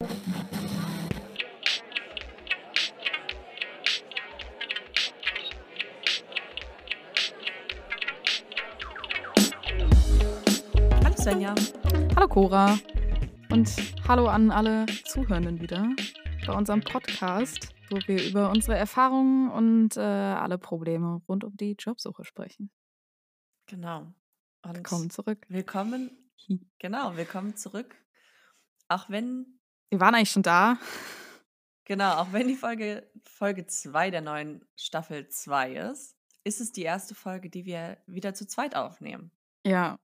Hallo Svenja. Hallo Cora und hallo an alle Zuhörenden wieder bei unserem Podcast, wo wir über unsere Erfahrungen und äh, alle Probleme rund um die Jobsuche sprechen. Genau. Und Willkommen zurück. willkommen, genau, willkommen zurück. Auch wenn, Wir waren eigentlich schon da. genau, auch wenn die Folge Folge 2 der neuen Staffel 2 ist, ist es die erste Folge, die wir wieder zu zweit aufnehmen. Ja,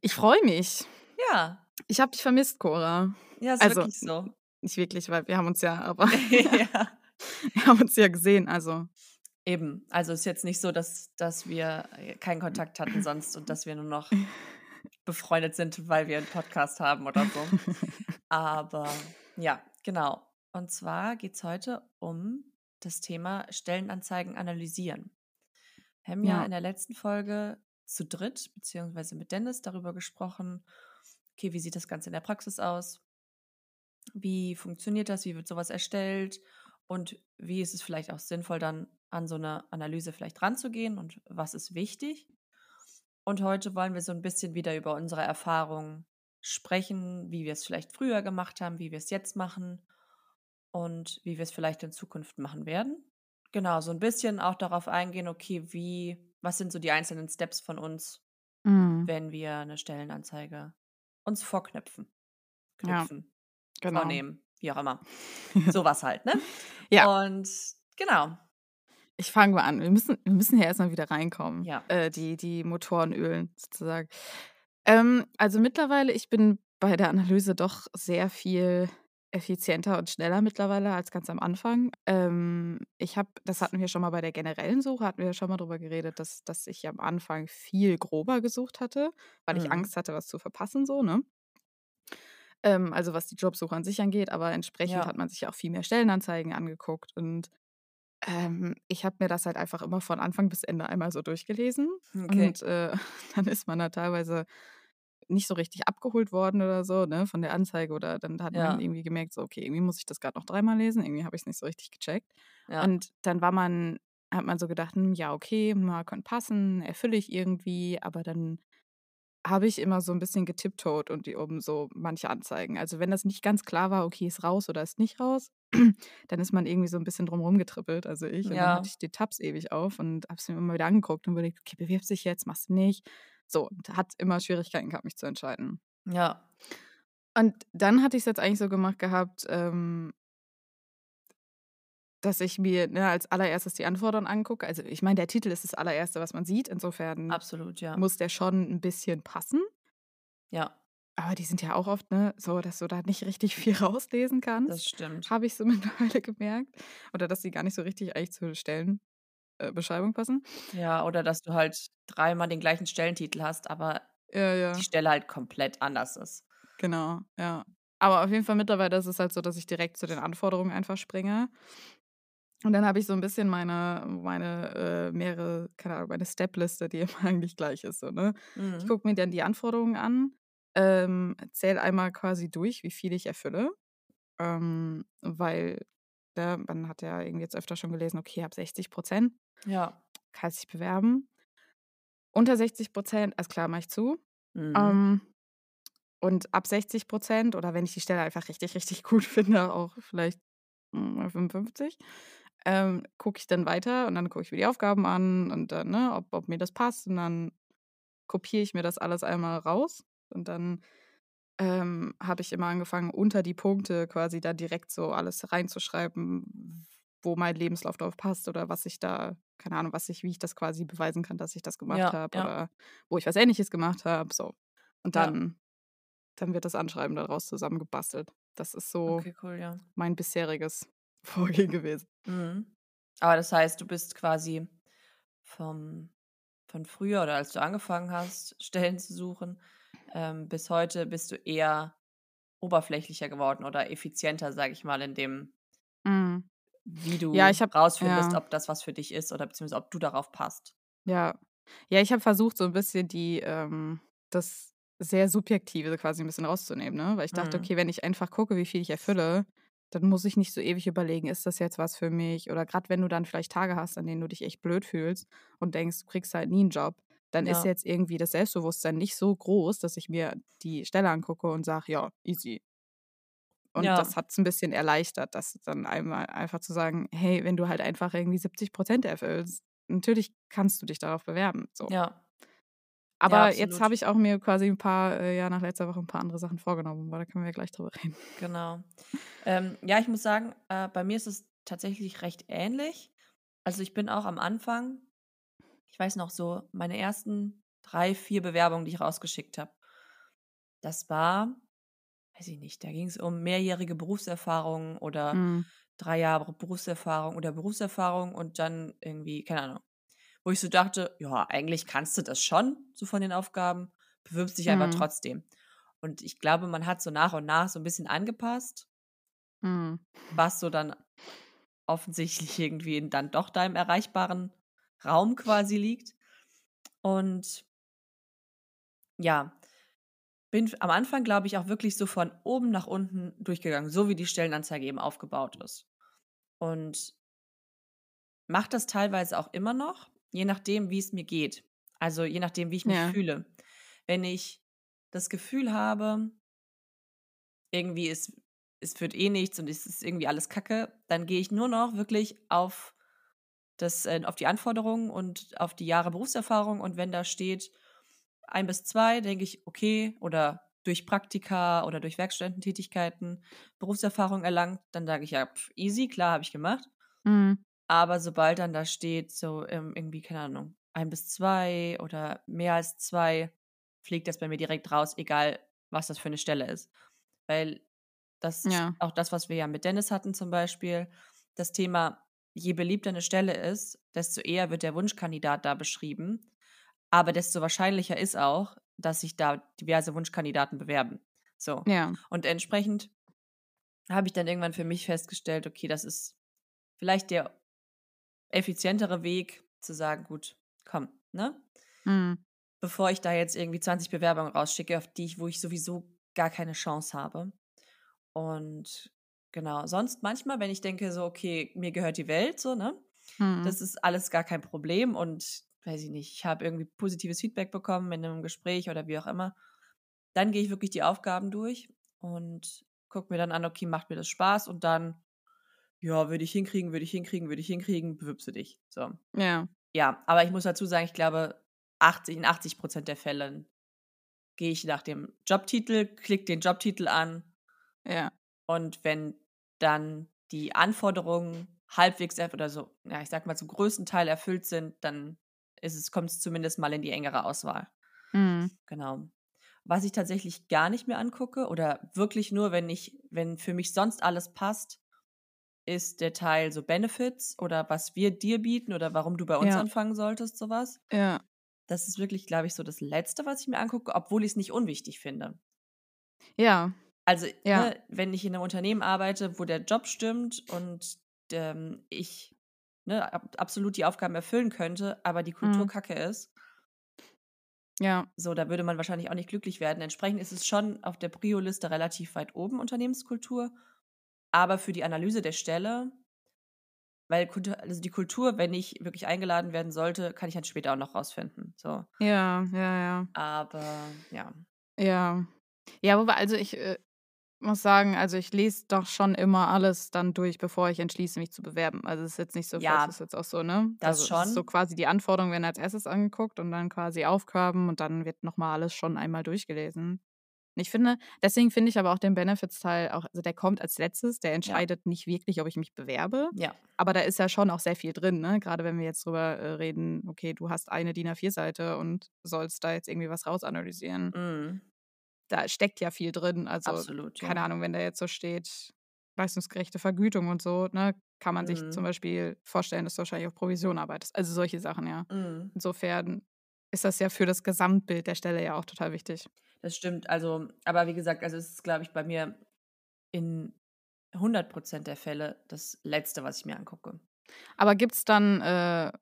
ich freue mich. Ja, Ich habe dich vermisst, Cora. ja, ist Also wirklich so. nicht wirklich, weil wir haben uns ja, aber ja. wir haben uns ja gesehen. Also Eben, also ist jetzt nicht so, dass, dass wir keinen Kontakt hatten sonst und dass wir nur noch befreundet sind, weil wir einen Podcast haben oder so. Aber ja, genau. Und zwar geht es heute um das Thema Stellenanzeigen analysieren. Wir haben ja ja, in der letzten Folge zu dritt, beziehungsweise mit Dennis, darüber gesprochen, okay, wie sieht das Ganze in der Praxis aus? Wie funktioniert das? Wie wird sowas erstellt? Und wie ist es vielleicht auch sinnvoll, dann an so eine Analyse vielleicht ranzugehen und was ist wichtig? Und heute wollen wir so ein bisschen wieder über unsere Erfahrungen sprechen, wie wir es vielleicht früher gemacht haben, wie wir es jetzt machen und wie wir es vielleicht in Zukunft machen werden. Genau, so ein bisschen auch darauf eingehen, okay, wie, was sind so die einzelnen Steps von uns, mm, wenn wir eine Stellenanzeige uns vorknöpfen, ja, knüpfen, genau. vornehmen, wie auch immer. Sowas halt, ne? Ja, Und genau, ich fange mal an. Wir müssen, wir müssen ja erstmal wieder reinkommen, ja. äh, die, die Motoren ölen sozusagen. Ähm, also mittlerweile, ich bin bei der Analyse doch sehr viel effizienter und schneller mittlerweile als ganz am Anfang. Ähm, ich habe, das hatten wir schon mal bei der generellen Suche, hatten wir ja schon mal drüber geredet, dass, dass ich am Anfang viel grober gesucht hatte, weil ich Mhm. Angst hatte, was zu verpassen, so, ne? Ähm, also was die Jobsuche an sich angeht, aber entsprechend Ja. hat man sich auch viel mehr Stellenanzeigen angeguckt und ähm, ich habe mir das halt einfach immer von Anfang bis Ende einmal so durchgelesen Okay. und äh, dann ist man da teilweise nicht so richtig abgeholt worden oder so, ne, von der Anzeige oder dann hat man Ja, irgendwie gemerkt, so, okay, irgendwie muss ich das gerade noch dreimal lesen, irgendwie habe ich es nicht so richtig gecheckt. ja, Und dann war man, hat man so gedacht, hm, ja, okay, mal könnte passen, erfülle ich irgendwie, aber dann habe ich immer so ein bisschen getiptoed und die oben so manche Anzeigen. Also wenn das nicht ganz klar war, okay, ist raus oder ist nicht raus, dann ist man irgendwie so ein bisschen drum rumgetrippelt, also ich. Und dann hatte ja, ich die Tabs ewig auf und habe es mir immer wieder angeguckt und überlegt, okay, bewirbst dich jetzt, machst du nicht. So, und hat immer Schwierigkeiten gehabt, mich zu entscheiden. ja, Und dann hatte ich es jetzt eigentlich so gemacht gehabt, ähm, dass ich mir ne, als allererstes die Anforderungen angucke. Also ich meine, der Titel ist das allererste, was man sieht. Insofern absolut, ja, muss der schon ein bisschen passen. ja, Aber die sind ja auch oft, ne, so, dass du da nicht richtig viel rauslesen das kannst. stimmt. Habe ich so mittlerweile gemerkt. Oder dass die gar nicht so richtig eigentlich zur Stellenbeschreibung passen. Ja, oder dass du halt dreimal den gleichen Stellentitel hast, aber Ja, die ja, Stelle halt komplett anders ist. genau, ja. Aber auf jeden Fall mittlerweile ist es halt so, dass ich direkt zu den Anforderungen einfach springe. Und dann habe ich so ein bisschen meine, meine äh, mehrere, keine Ahnung, meine Stepliste, die immer eigentlich gleich ist. So, ne? Ich Mhm. gucke mir dann die Anforderungen an, ähm, zähle einmal quasi durch, wie viel ich erfülle. Ähm, weil ne, man hat ja irgendwie jetzt öfter schon gelesen, okay, ab 60 Prozent Ja. kann sich bewerben. Unter 60 Prozent, alles klar, mache ich zu. Mhm. Ähm, und ab 60 Prozent oder wenn ich die Stelle einfach richtig, richtig gut finde, auch vielleicht mm, 55, ähm, gucke ich dann weiter und dann gucke ich mir die Aufgaben an und dann, ne, ob, ob mir das passt und dann kopiere ich mir das alles einmal raus und dann ähm, habe ich immer angefangen, unter die Punkte quasi da direkt so alles reinzuschreiben, wo mein Lebenslauf drauf passt oder was ich da, keine Ahnung, was ich, wie ich das quasi beweisen kann, dass ich das gemacht Ja, habe ja, oder wo ich was ähnliches gemacht habe. So. Und ja. dann, dann wird das Anschreiben daraus zusammengebastelt. Das ist so Okay, cool, mein bisheriges Vorgehen gewesen. Mhm. Aber das heißt, du bist quasi vom, von früher oder als du angefangen hast, Stellen zu suchen, ähm, bis heute bist du eher oberflächlicher geworden oder effizienter, sage ich mal, in dem, Mhm. wie Ja, du ich habe, rausfindest, ja, ob das was für dich ist oder beziehungsweise ob du darauf passt. ja. Ja, ich habe versucht, so ein bisschen die, ähm, das sehr Subjektive quasi ein bisschen rauszunehmen, ne? Weil ich dachte: Mhm. „Okay, wenn ich einfach gucke, wie viel ich erfülle, dann muss ich nicht so ewig überlegen, ist das jetzt was für mich?“ Oder gerade wenn du dann vielleicht Tage hast, an denen du dich echt blöd fühlst und denkst, du kriegst halt nie einen Job, dann ist Ja. jetzt irgendwie das Selbstbewusstsein nicht so groß, dass ich mir die Stelle angucke und sage: „Ja, easy.“ Und Ja. das hat es ein bisschen erleichtert, das dann einmal einfach zu sagen: „Hey, wenn du halt einfach irgendwie 70% erfüllst, natürlich kannst du dich darauf bewerben“, so. Ja. Ja, Aber jetzt absolut. habe ich auch mir quasi ein paar äh, ja, nach letzter Woche ein paar andere Sachen vorgenommen, aber da können wir ja gleich drüber reden. Genau. Ähm, ja, ich muss sagen, äh, bei mir ist es tatsächlich recht ähnlich. Also, ich bin auch am Anfang ich weiß noch so, meine ersten 3, 4 Bewerbungen, die ich rausgeschickt habe, das war weiß ich nicht, da ging es um mehrjährige Berufserfahrung oder Mhm. 3 Jahre Berufserfahrung oder Berufserfahrung und dann irgendwie, keine Ahnung, wo ich so dachte: „Ja, eigentlich kannst du das schon, so von den Aufgaben, bewirbst dich einfach Mhm. trotzdem.“ Und ich glaube, man hat so nach und nach so ein bisschen angepasst, Mhm. was so dann offensichtlich irgendwie dann doch da im erreichbaren Raum quasi liegt. Und ja, bin am Anfang, glaube ich, auch wirklich so von oben nach unten durchgegangen, so wie die Stellenanzeige eben aufgebaut ist. Und mache das teilweise auch immer noch, je nachdem, wie es mir geht. Also, je nachdem, wie ich mich Ja. fühle. Wenn ich das Gefühl habe, irgendwie es es wird eh nichts und es ist irgendwie alles Kacke, dann gehe ich nur noch wirklich auf das äh, auf die Anforderungen und auf die Jahre Berufserfahrung und wenn da steht ein bis 2, denke ich: „Okay“ oder durch Praktika oder durch Werkstudententätigkeiten Berufserfahrung erlangt, dann sage ich: „Ja, pf, easy, klar, habe ich gemacht.“ Mhm. Aber sobald dann da steht, so, ähm, irgendwie, keine Ahnung, ein bis 2 oder mehr als 2, fliegt das bei mir direkt raus, egal was das für eine Stelle ist. Weil das ist Ja. auch das, was wir ja mit Dennis hatten zum Beispiel, das Thema, je beliebter eine Stelle ist, desto eher wird der Wunschkandidat da beschrieben, aber desto wahrscheinlicher ist auch, dass sich da diverse Wunschkandidaten bewerben. So. Ja. Und entsprechend habe ich dann irgendwann für mich festgestellt, okay, das ist vielleicht der effizientere Weg zu sagen: „Gut, komm, ne? Mhm. Bevor ich da jetzt irgendwie 20 Bewerbungen rausschicke, auf die ich wo ich sowieso gar keine Chance habe.“ Und genau, sonst manchmal, wenn ich denke so: „Okay, mir gehört die Welt“, so, ne? Mhm. Das ist alles gar kein Problem und weiß ich nicht, ich habe irgendwie positives Feedback bekommen in 'nem Gespräch oder wie auch immer. Dann gehe ich wirklich die Aufgaben durch und gucke mir dann an: „Okay, macht mir das Spaß?“ Und dann: „Ja, würde ich hinkriegen, würde ich hinkriegen, würde ich hinkriegen, bewirbst du dich.“ So. Ja. Ja, aber ich muss dazu sagen, ich glaube, 80 in 80% der Fällen gehe ich nach dem Jobtitel, klicke den Jobtitel an Ja. und wenn dann die Anforderungen halbwegs oder so, ja, ich sage mal, zum größten Teil erfüllt sind, dann ist es kommt's zumindest mal in die engere Auswahl. Mhm. Genau. Was ich tatsächlich gar nicht mehr angucke oder wirklich nur, wenn ich wenn für mich sonst alles passt, ist der Teil so Benefits oder was wir dir bieten oder warum du bei uns Ja. anfangen solltest, so was. Ja. Das ist wirklich, glaube ich, so das Letzte, was ich mir angucke, obwohl ich's nicht unwichtig finde. Ja. Also, Ja. ne, wenn ich in 'nem Unternehmen arbeite, wo der Job stimmt und, ähm, ich, ne, ab absolut die Aufgaben erfüllen könnte, aber die Kultur Mhm. Kacke ist, Ja. so, da würde man wahrscheinlich auch nicht glücklich werden. Entsprechend ist es schon auf der Prio-Liste relativ weit oben, Unternehmenskultur, aber für die Analyse der Stelle weil also, die Kultur, wenn ich wirklich eingeladen werden sollte, kann ich dann später auch noch rausfinden, so. Ja, ja, ja. Aber ja. Ja. Ja, wobei also ich, äh, muss sagen, also ich lese doch schon immer alles dann durch, bevor ich entschließe, mich zu bewerben. Also, es ist jetzt nicht so ist Ja, es jetzt auch so, ne? das Also, es ist so schon. quasi die Anforderungen werden als Erstes angeguckt und dann quasi Aufgaben und dann wird noch mal alles schon einmal durchgelesen. Und ich finde deswegen finde ich aber auch den Benefits-Teil auch also der kommt als Letztes, der Ja, entscheidet nicht wirklich, ob ich mich bewerbe, ja. aber da ist ja schon auch sehr viel drin, ne? Grade wenn wir jetzt drüber, äh, reden, okay, du hast eine DIN A4-Seite und sollst da jetzt irgendwie was rausanalysieren. Mhm. Da steckt ja viel drin. Also, Absolut, ja. keine Ahnung, wenn da jetzt so steht, leistungsgerechte Vergütung und so, ne, kann man sich zum Mhm. Beispiel vorstellen, dass du wahrscheinlich auf Provision arbeitest. Also, solche Sachen, ja. Mhm. Insofern ist das ja für das Gesamtbild der Stelle ja auch total wichtig. Das stimmt. Also aber wie gesagt, also, es ist, glaube ich, bei mir in 100% der Fälle das Letzte, was ich mir angucke. Aber gibt's dann, äh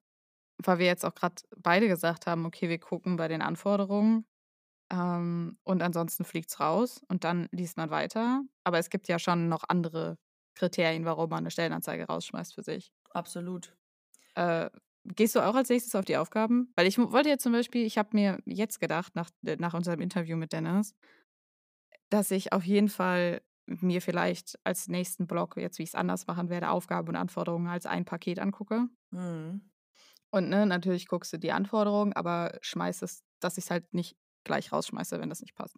weil wir jetzt auch grad beide gesagt haben: „Okay, wir gucken bei den Anforderungen.“ Ähm, und ansonsten fliegt es raus und dann liest man weiter. Aber es gibt ja schon noch andere Kriterien, warum man eine Stellenanzeige rausschmeißt für sich. Absolut. Äh, gehst du auch als nächstes auf die Aufgaben? Weil ich wollte jetzt zum Beispiel, ich habe mir jetzt gedacht, nach, äh, nach unserem Interview mit Dennis, dass ich auf jeden Fall mir vielleicht als nächsten Block, jetzt wie ich es anders machen werde, Aufgaben und Anforderungen als ein Paket angucke. Mhm. Und ne, natürlich guckst du die Anforderungen, aber schmeißt es, dass ich es halt nicht gleich rausschmeiße, wenn das nicht passt.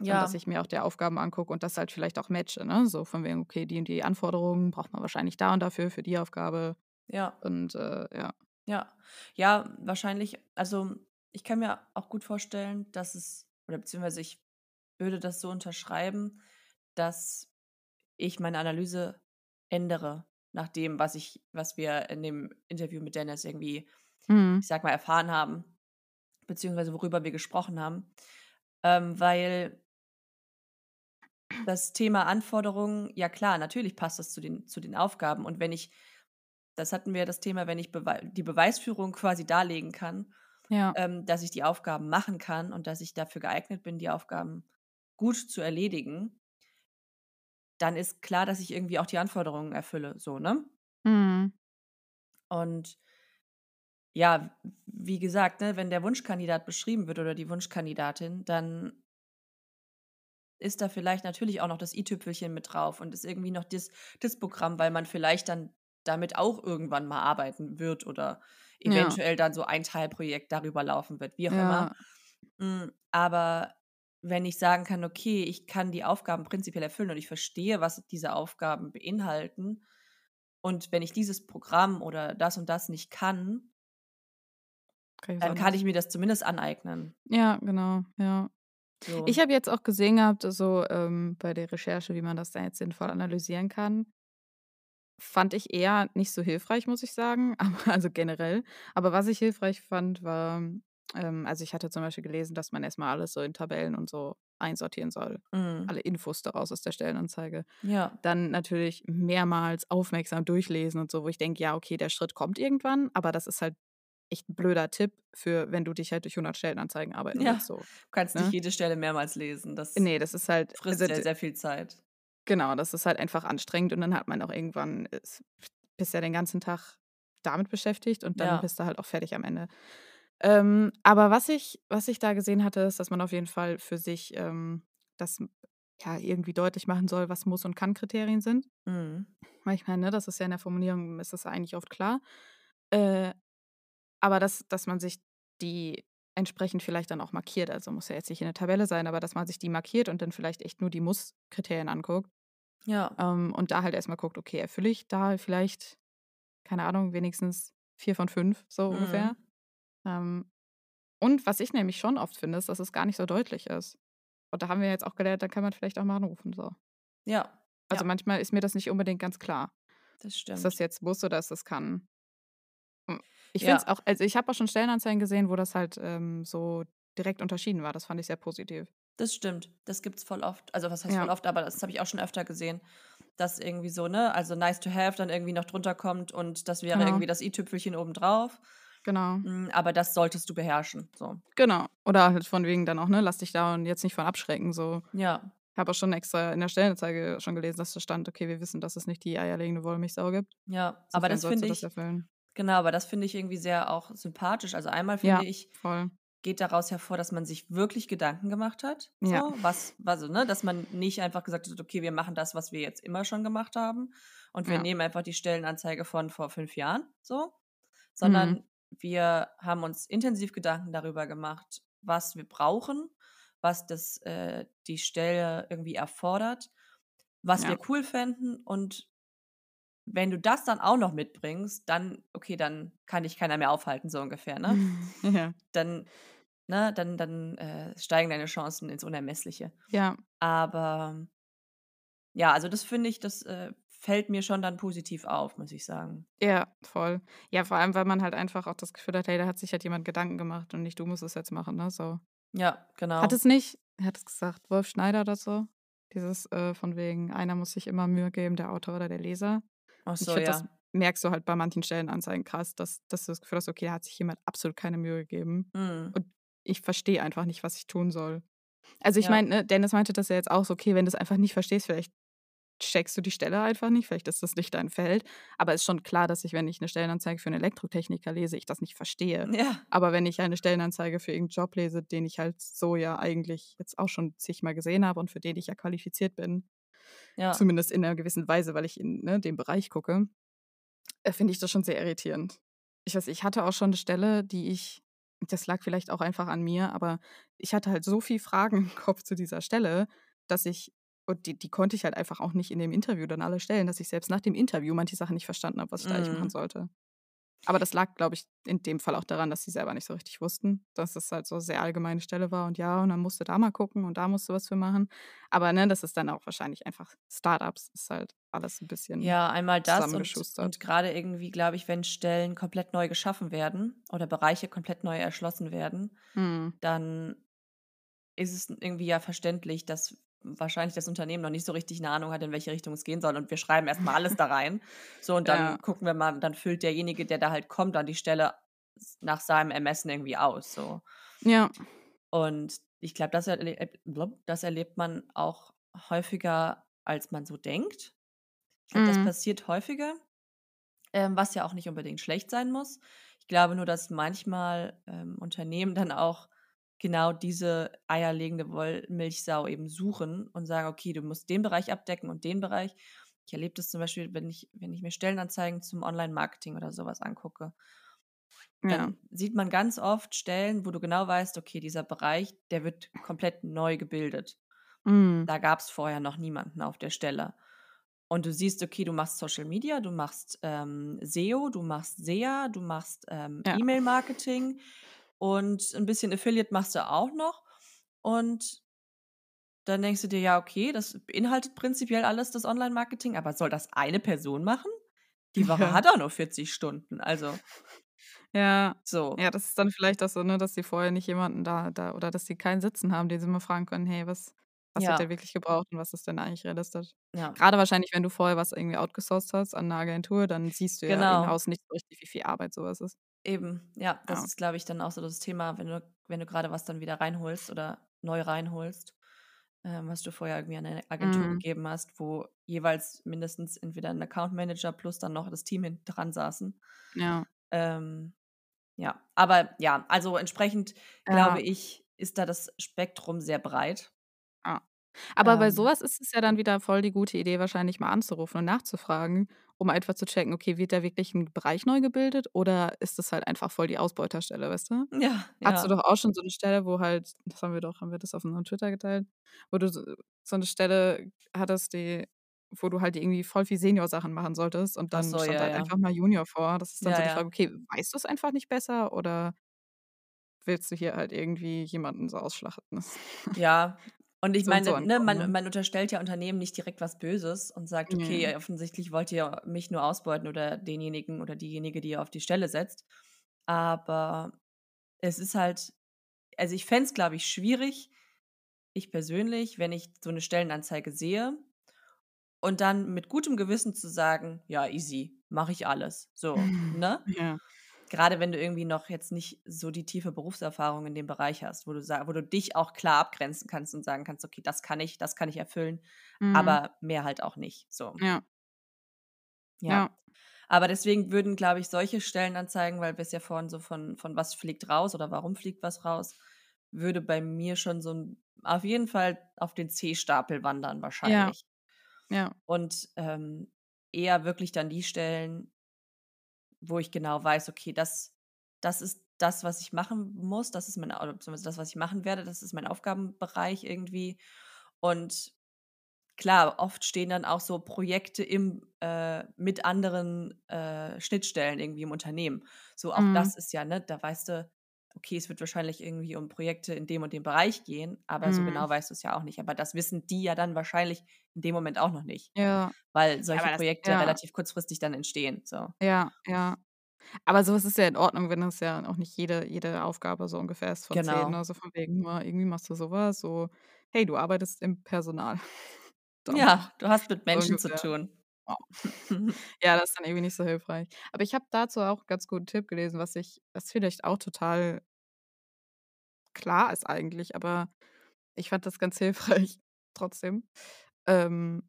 Ja. Und dass ich mir auch die Aufgaben angucke und das halt vielleicht auch matche, ne? So von wegen, okay, die und die Anforderungen braucht man wahrscheinlich da und dafür für die Aufgabe. Ja. Und äh, ja. Ja. Ja, wahrscheinlich, also ich kann mir auch gut vorstellen, dass es, oder beziehungsweise ich würde das so unterschreiben, dass ich meine Analyse ändere nach dem, was ich, was wir in dem Interview mit Dennis irgendwie, Mhm. ich sag mal, erfahren haben, beziehungsweise worüber wir gesprochen haben. Ähm, weil das Thema Anforderungen, ja klar, natürlich passt das zu den, zu den Aufgaben. Und wenn ich, das hatten wir das Thema, wenn ich Bewei die Beweisführung quasi darlegen kann, Ja. ähm, dass ich die Aufgaben machen kann und dass ich dafür geeignet bin, die Aufgaben gut zu erledigen, dann ist klar, dass ich irgendwie auch die Anforderungen erfülle, so, ne? Mhm. Und ja, wie gesagt, ne, wenn der Wunschkandidat beschrieben wird oder die Wunschkandidatin, dann ist da vielleicht natürlich auch noch das i-Tüpfelchen mit drauf und ist irgendwie noch das, das Programm, weil man vielleicht dann damit auch irgendwann mal arbeiten wird oder Ja. eventuell dann so ein Teilprojekt darüber laufen wird, wie auch Ja. immer. Mm, Aber wenn ich sagen kann, okay, ich kann die Aufgaben prinzipiell erfüllen und ich verstehe, was diese Aufgaben beinhalten, und wenn ich dieses Programm oder das und das nicht kann, Kann dann kann ich mir das zumindest aneignen. Ja, genau, ja. So. Ich habe jetzt auch gesehen gehabt, so ähm, bei der Recherche, wie man das dann jetzt sinnvoll analysieren kann. Fand ich eher nicht so hilfreich, muss ich sagen. Aber, also generell. Aber was ich hilfreich fand, war, ähm, also ich hatte zum Beispiel gelesen, dass man erstmal alles so in Tabellen und so einsortieren soll. Mm, Alle Infos daraus aus der Stellenanzeige. ja, Dann natürlich mehrmals aufmerksam durchlesen und so, wo ich denke, ja, okay, der Schritt kommt irgendwann, aber das ist halt echt ein blöder Tipp für, wenn du dich halt durch 100 Stellenanzeigen arbeiten Ja. willst. So. du kannst Ne? nicht jede Stelle mehrmals lesen. Das Nee, das ist halt, frisst also sehr, sehr viel Zeit. Genau, das ist halt einfach anstrengend und dann hat man auch irgendwann, ist, bist ja den ganzen Tag damit beschäftigt und dann Ja. bist du halt auch fertig am Ende. Ähm, aber was ich, was ich da gesehen hatte, ist, dass man auf jeden Fall für sich ähm, das ja irgendwie deutlich machen soll, was Muss- und Kann-Kriterien sind. Weil ich meine, ne, das ist ja in der Formulierung, ist das eigentlich oft klar. Äh, aber dass, dass man sich die entsprechend vielleicht dann auch markiert. Also muss ja jetzt nicht in der Tabelle sein, aber dass man sich die markiert und dann vielleicht echt nur die Muss-Kriterien anguckt. Ja, Ähm, und da halt erstmal guckt, okay, erfülle ich da vielleicht, keine Ahnung, wenigstens vier von fünf, so Mhm. ungefähr. Ähm, und was ich nämlich schon oft finde, ist, dass es gar nicht so deutlich ist. Und da haben wir jetzt auch gelernt, da kann man vielleicht auch mal anrufen. So. ja, Also Ja. manchmal ist mir das nicht unbedingt ganz klar. das Ist stimmt. das jetzt muss oder ist das kann? Hm, Ich Ja. finde es auch, also ich habe auch schon Stellenanzeigen gesehen, wo das halt ähm, so direkt unterschieden war. Das fand ich sehr positiv. Das stimmt. Das gibt's voll oft. Also was heißt Ja. voll oft, aber das habe ich auch schon öfter gesehen. Dass irgendwie so, ne, also nice to have dann irgendwie noch drunter kommt und das wäre Genau. irgendwie das i-Tüpfelchen obendrauf. Genau. Mm, Aber das solltest du beherrschen. So. Genau. Oder halt von wegen dann auch, ne, lass dich da und jetzt nicht von abschrecken. So. Ja. Ich habe auch schon extra in der Stellenanzeige schon gelesen, dass da stand, okay, wir wissen, dass es nicht die eierlegende Wollmilchsau gibt. Ja. Aber Insofern das finde ich, das erfüllen. genau, aber das finde ich irgendwie sehr auch sympathisch. Also einmal finde Ja, ich, voll. Geht daraus hervor, dass man sich wirklich Gedanken gemacht hat. Ja. So, was, also, ne, dass man nicht einfach gesagt hat, okay, wir machen das, was wir jetzt immer schon gemacht haben. Und wir Ja. nehmen einfach die Stellenanzeige von vor fünf Jahren, so. Sondern Mhm. wir haben uns intensiv Gedanken darüber gemacht, was wir brauchen, was das, äh, die Stelle irgendwie erfordert, was Ja. wir cool fänden und wenn du das dann auch noch mitbringst, dann, okay, dann kann dich keiner mehr aufhalten, so ungefähr, ne? ja. dann, ne, dann, dann äh, steigen deine Chancen ins Unermessliche. Ja. Aber ja, also das finde ich, das äh, fällt mir schon dann positiv auf, muss ich sagen. Ja, voll. Ja, vor allem, weil man halt einfach auch das Gefühl hat, hey, da hat sich halt jemand Gedanken gemacht und nicht du musst es jetzt machen, ne? So. Ja, genau. Hat es nicht, er hat es gesagt, Wolf Schneider oder so? Dieses äh, von wegen, einer muss sich immer Mühe geben, der Autor oder der Leser. Ach Ich so, finde, ja. das merkst du halt bei manchen Stellenanzeigen krass, dass, dass du das Gefühl hast, okay, da hat sich jemand absolut keine Mühe gegeben. Mm. Und ich verstehe einfach nicht, was ich tun soll. Also, ich Ja. meine, ne, Dennis meinte das ja jetzt auch so: „Okay, wenn du's einfach nicht verstehst, vielleicht checkst du die Stelle einfach nicht, vielleicht ist das nicht dein Feld.“ Aber ist schon klar, dass ich, wenn ich 'ne Stellenanzeige für 'n Elektrotechniker lese, ich das nicht verstehe. Ja. Aber wenn ich eine Stellenanzeige für irgend 'n Job lese, den ich halt so ja eigentlich jetzt auch schon zigmal gesehen habe und für den ich ja qualifiziert bin, Ja. zumindest in 'ner gewissen Weise, weil ich in, ne, dem Bereich gucke, äh, finde ich das schon sehr irritierend. Ich weiß ich hatte auch schon 'ne Stelle, die ich das lag vielleicht auch einfach an mir, aber ich hatte halt so viel Fragen im Kopf zu dieser Stelle, dass ich und die die konnte ich halt einfach auch nicht in dem Interview dann alle stellen, dass ich selbst nach dem Interview manche Sachen nicht verstanden habe, was ich da eigentlich machen Mhm. sollte. Aber das lag, glaube ich, in dem Fall auch daran, dass sie selber nicht so richtig wussten, dass es halt so sehr allgemeine Stelle war und ja, und dann musst du da mal gucken und da musst du was für machen. Aber, ne, das ist dann auch wahrscheinlich einfach Start-ups, ist halt alles 'n bisschen Ja, einmal das und zusammengeschustert. und grade irgendwie, glaube ich, wenn Stellen komplett neu geschaffen werden oder Bereiche komplett neu erschlossen werden, Mhm. dann ist es irgendwie ja verständlich, dass wahrscheinlich das Unternehmen noch nicht so richtig 'ne Ahnung hat, in welche Richtung es gehen soll und wir schreiben erst mal alles da rein. So, und dann Ja. gucken wir mal dann füllt derjenige, der da halt kommt, dann die Stelle nach seinem Ermessen irgendwie aus, so. Ja. Und ich glaube, das erle äh, das erlebt man auch häufiger, als man so denkt. Ich glaube, das Mhm. passiert häufiger, ähm, was ja auch nicht unbedingt schlecht sein muss. Ich glaube nur, dass manchmal, ähm, Unternehmen dann auch genau diese eierlegende Wollmilchsau eben suchen und sagen: „Okay, du musst den Bereich abdecken und den Bereich.“ Ich erlebe das zum Beispiel, wenn ich wenn ich mir Stellenanzeigen zum Online-Marketing oder so was angucke. Ja. Dann sieht man ganz oft Stellen, wo du genau weißt: „Okay, dieser Bereich, der wird komplett neu gebildet.“ Mhm. Da gab's vorher noch niemanden auf der Stelle. Und du siehst, okay, du machst Social Media, du machst, ähm, SEO, du machst SEA, du machst, ähm, Ja. E-Mail-Marketing und 'n bisschen Affiliate machst du auch noch. Und dann denkst du dir: „Ja, okay, das beinhaltet prinzipiell alles das Online-Marketing, aber soll das eine Person machen? Die Woche Ja. hat auch nur 40 Stunden.“ Also Ja. so. Ja, das ist dann vielleicht auch so, ne, dass sie vorher nicht jemanden da da oder dass sie keinen sitzen haben, den sie mal fragen können: „Hey, was was Ja. denn wirklich gebraucht und was ist denn eigentlich realistisch?“ Ja. Grade wahrscheinlich, wenn du vorher was irgendwie outgesourced hast an 'ne Agentur, dann siehst du ja Genau. in-house nicht so richtig, wie viel Arbeit so was ist. Eben, ja, das Ja. ist, glaube ich, dann auch so das Thema, wenn du wenn du grade was dann wieder reinholst oder neu reinholst, ähm, was du vorher irgendwie an 'ne Agentur Mhm. gegeben hast, wo jeweils mindestens entweder 'n Account Manager plus dann noch das Team hinten dran saßen. Ja. Ähm, ja, aber ja, also entsprechend glaube Ja. ich, ist da das Spektrum sehr breit. Ja. Aber bei so Ähm was ist es ja dann wieder voll die gute Idee, wahrscheinlich mal anzurufen und nachzufragen, um einfach zu checken: Okay, wird da wirklich 'n Bereich neu gebildet oder ist das halt einfach voll die Ausbeuterstelle, weißt du? Ja, du ja. doch auch schon so 'ne Stelle, wo halt das haben wir doch haben wir das auf unserem Twitter geteilt, wo du so so 'ne Stelle hattest, die wo du halt irgendwie voll viel Senior-Sachen machen solltest und dann so, stand ja, halt ja. einfach mal Junior vor. Das ist dann so die Frage. „Okay, weißt du's einfach nicht besser oder willst du hier halt irgendwie jemanden so ausschlachten?“ Ja, und ich So und so meine, ne, man ne? man unterstellt ja Unternehmen nicht direkt was Böses und sagt. „Okay, offensichtlich wollt ihr mich nur ausbeuten oder denjenigen oder diejenige, die ihr auf die Stelle setzt.“ Aber es ist halt also, ich fände es, glaube ich, schwierig ich persönlich, wenn ich so 'ne Stellenanzeige sehe und dann mit gutem Gewissen zu sagen: „Ja, easy, mache ich alles.“ So, ne? Ja. Grade wenn du irgendwie noch jetzt nicht so die tiefe Berufserfahrung in dem Bereich hast, wo du wo du dich auch klar abgrenzen kannst und sagen kannst: „Okay, das kann ich das kann ich erfüllen, Mhm. aber mehr halt auch nicht“, so. Ja. Ja. Ja. Aber deswegen würden, glaube ich, solche Stellenanzeigen, weil wir's ja vorhin so von von was fliegt raus oder warum fliegt was raus, würde bei mir schon so 'n auf jeden Fall auf den C-Stapel wandern Ja. wahrscheinlich. Ja. Und, ähm, eher wirklich dann die Stellen wo ich genau weiß: „Okay, das das ist das, was ich machen muss. Das ist mein beziehungsweise das, was ich machen werde. Das ist mein Aufgabenbereich irgendwie.“ Und klar, oft stehen dann auch so Projekte im äh, mit anderen, äh, Schnittstellen irgendwie im Unternehmen. So, auch Mhm. das ist ja ne, da weißt du, okay, es wird wahrscheinlich irgendwie um Projekte in dem und dem Bereich gehen, aber so Mhm. genau weißt du's ja auch nicht. Aber das wissen die ja dann wahrscheinlich in dem Moment auch noch nicht, Ja. weil solche das Projekte ja. relativ kurzfristig dann entstehen, so. Ja, ja. Aber so was ist ja in Ordnung, wenn das ja auch nicht jede jede Aufgabe so ungefähr ist von 10, Genau. ne? So von wegen, irgendwie machst du so was, so: „Hey, du arbeitest im Personal.“ Dann auch Ja, du hast mit so Menschen zu ungefähr. tun. Ja. Ja, das ist dann irgendwie nicht so hilfreich. Aber ich habe dazu auch 'n ganz guten Tipp gelesen, was ich was vielleicht auch total klar ist eigentlich, aber ich fand das ganz hilfreich trotzdem, ähm,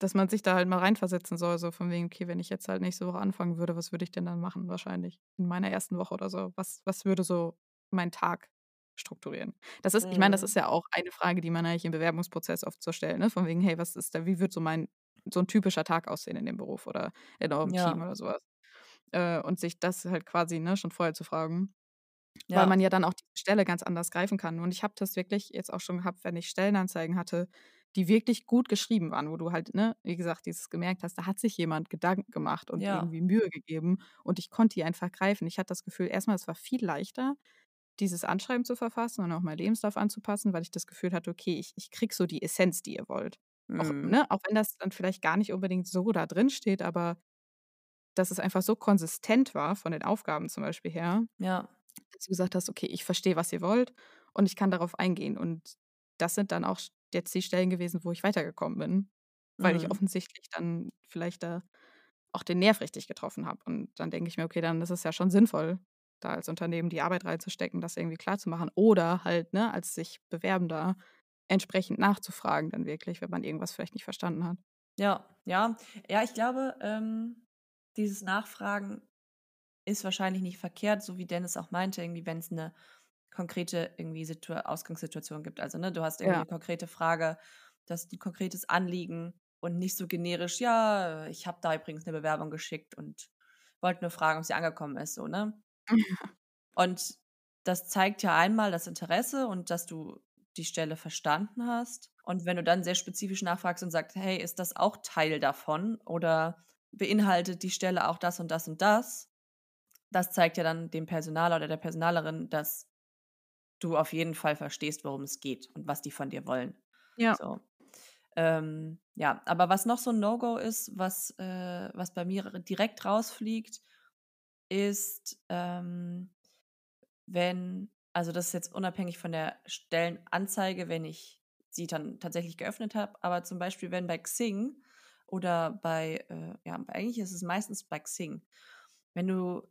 dass man sich da halt mal reinversetzen soll, so von wegen: „Okay, wenn ich jetzt halt nächste Woche anfangen würde, was würde ich denn dann machen wahrscheinlich in meiner ersten Woche oder so? Was was würde so meinen Tag strukturieren?“ Das ist ich meine, das ist Mhm. ja auch eine Frage, die man eigentlich im Bewerbungsprozess oft so stellt, ne, von wegen: „Hey, was ist da wie wird so mein so 'n typischer Tag aussehen in dem Beruf oder in eurem Team“ Ja. oder so was. Äh, und sich das halt quasi, ne, schon vorher zu fragen, weil Ja. man ja dann auch die Stelle ganz anders greifen kann. Und ich habe das wirklich jetzt auch schon gehabt, wenn ich Stellenanzeigen hatte, die wirklich gut geschrieben waren, wo du halt, ne, wie gesagt, dieses gemerkt hast, da hat sich jemand Gedanken gemacht und Ja. irgendwie Mühe gegeben und ich konnte die einfach greifen. Ich hatte das Gefühl, erst mal, es war viel leichter, dieses Anschreiben zu verfassen und auch meinen Lebenslauf anzupassen, weil ich das Gefühl hatte: „Okay, ich ich kriege so die Essenz, die ihr wollt.“ Auch Mhm. ne, auch wenn das dann vielleicht gar nicht unbedingt so da drin steht, aber dass es einfach so konsistent war von den Aufgaben zum Beispiel her, Ja. dass du gesagt hast: „Okay, ich verstehe, was ihr wollt und ich kann darauf eingehen.“ Und das sind dann auch jetzt die Stellen gewesen, wo ich weitergekommen bin, weil ich Mhm. offensichtlich dann vielleicht da auch den Nerv richtig getroffen habe. Und dann denke ich mir: „Okay, dann ist es ja schon sinnvoll, da als Unternehmen die Arbeit reinzustecken, das irgendwie klarzumachen.“ Oder halt, ne, als sich Bewerbender entsprechend nachzufragen dann wirklich, wenn man irgendwas vielleicht nicht verstanden hat. Ja, ja. Ja, ich glaube, ähm, dieses Nachfragen ist wahrscheinlich nicht verkehrt, so wie Dennis auch meinte, irgendwie, wenn's 'ne konkrete irgendwie Situa Ausgangssituation gibt. Also, ne, du hast irgendwie Ja. 'ne konkrete Frage, du hast 'n konkretes Anliegen und nicht so generisch: „Ja, ich habe da übrigens 'ne Bewerbung geschickt und wollte nur fragen, ob sie angekommen ist“, so, ne? Ja. Und das zeigt ja einmal das Interesse und dass du die Stelle verstanden hast. Und wenn du dann sehr spezifisch nachfragst und sagst: „Hey, ist das auch Teil davon oder beinhaltet die Stelle auch das und das und das?“ Das zeigt ja dann dem Personaler oder der Personalerin, dass du auf jeden Fall verstehst, worum es geht und was die von dir wollen. Ja. So. Ähm, ja, aber was noch so 'n No-Go ist, was äh, was bei mir direkt rausfliegt, ist, ähm, wenn also, das ist jetzt unabhängig von der Stellenanzeige, wenn ich sie dann tatsächlich geöffnet habe, aber zum Beispiel, wenn bei Xing oder bei, äh ja, eigentlich ist es meistens bei Xing. Wenn du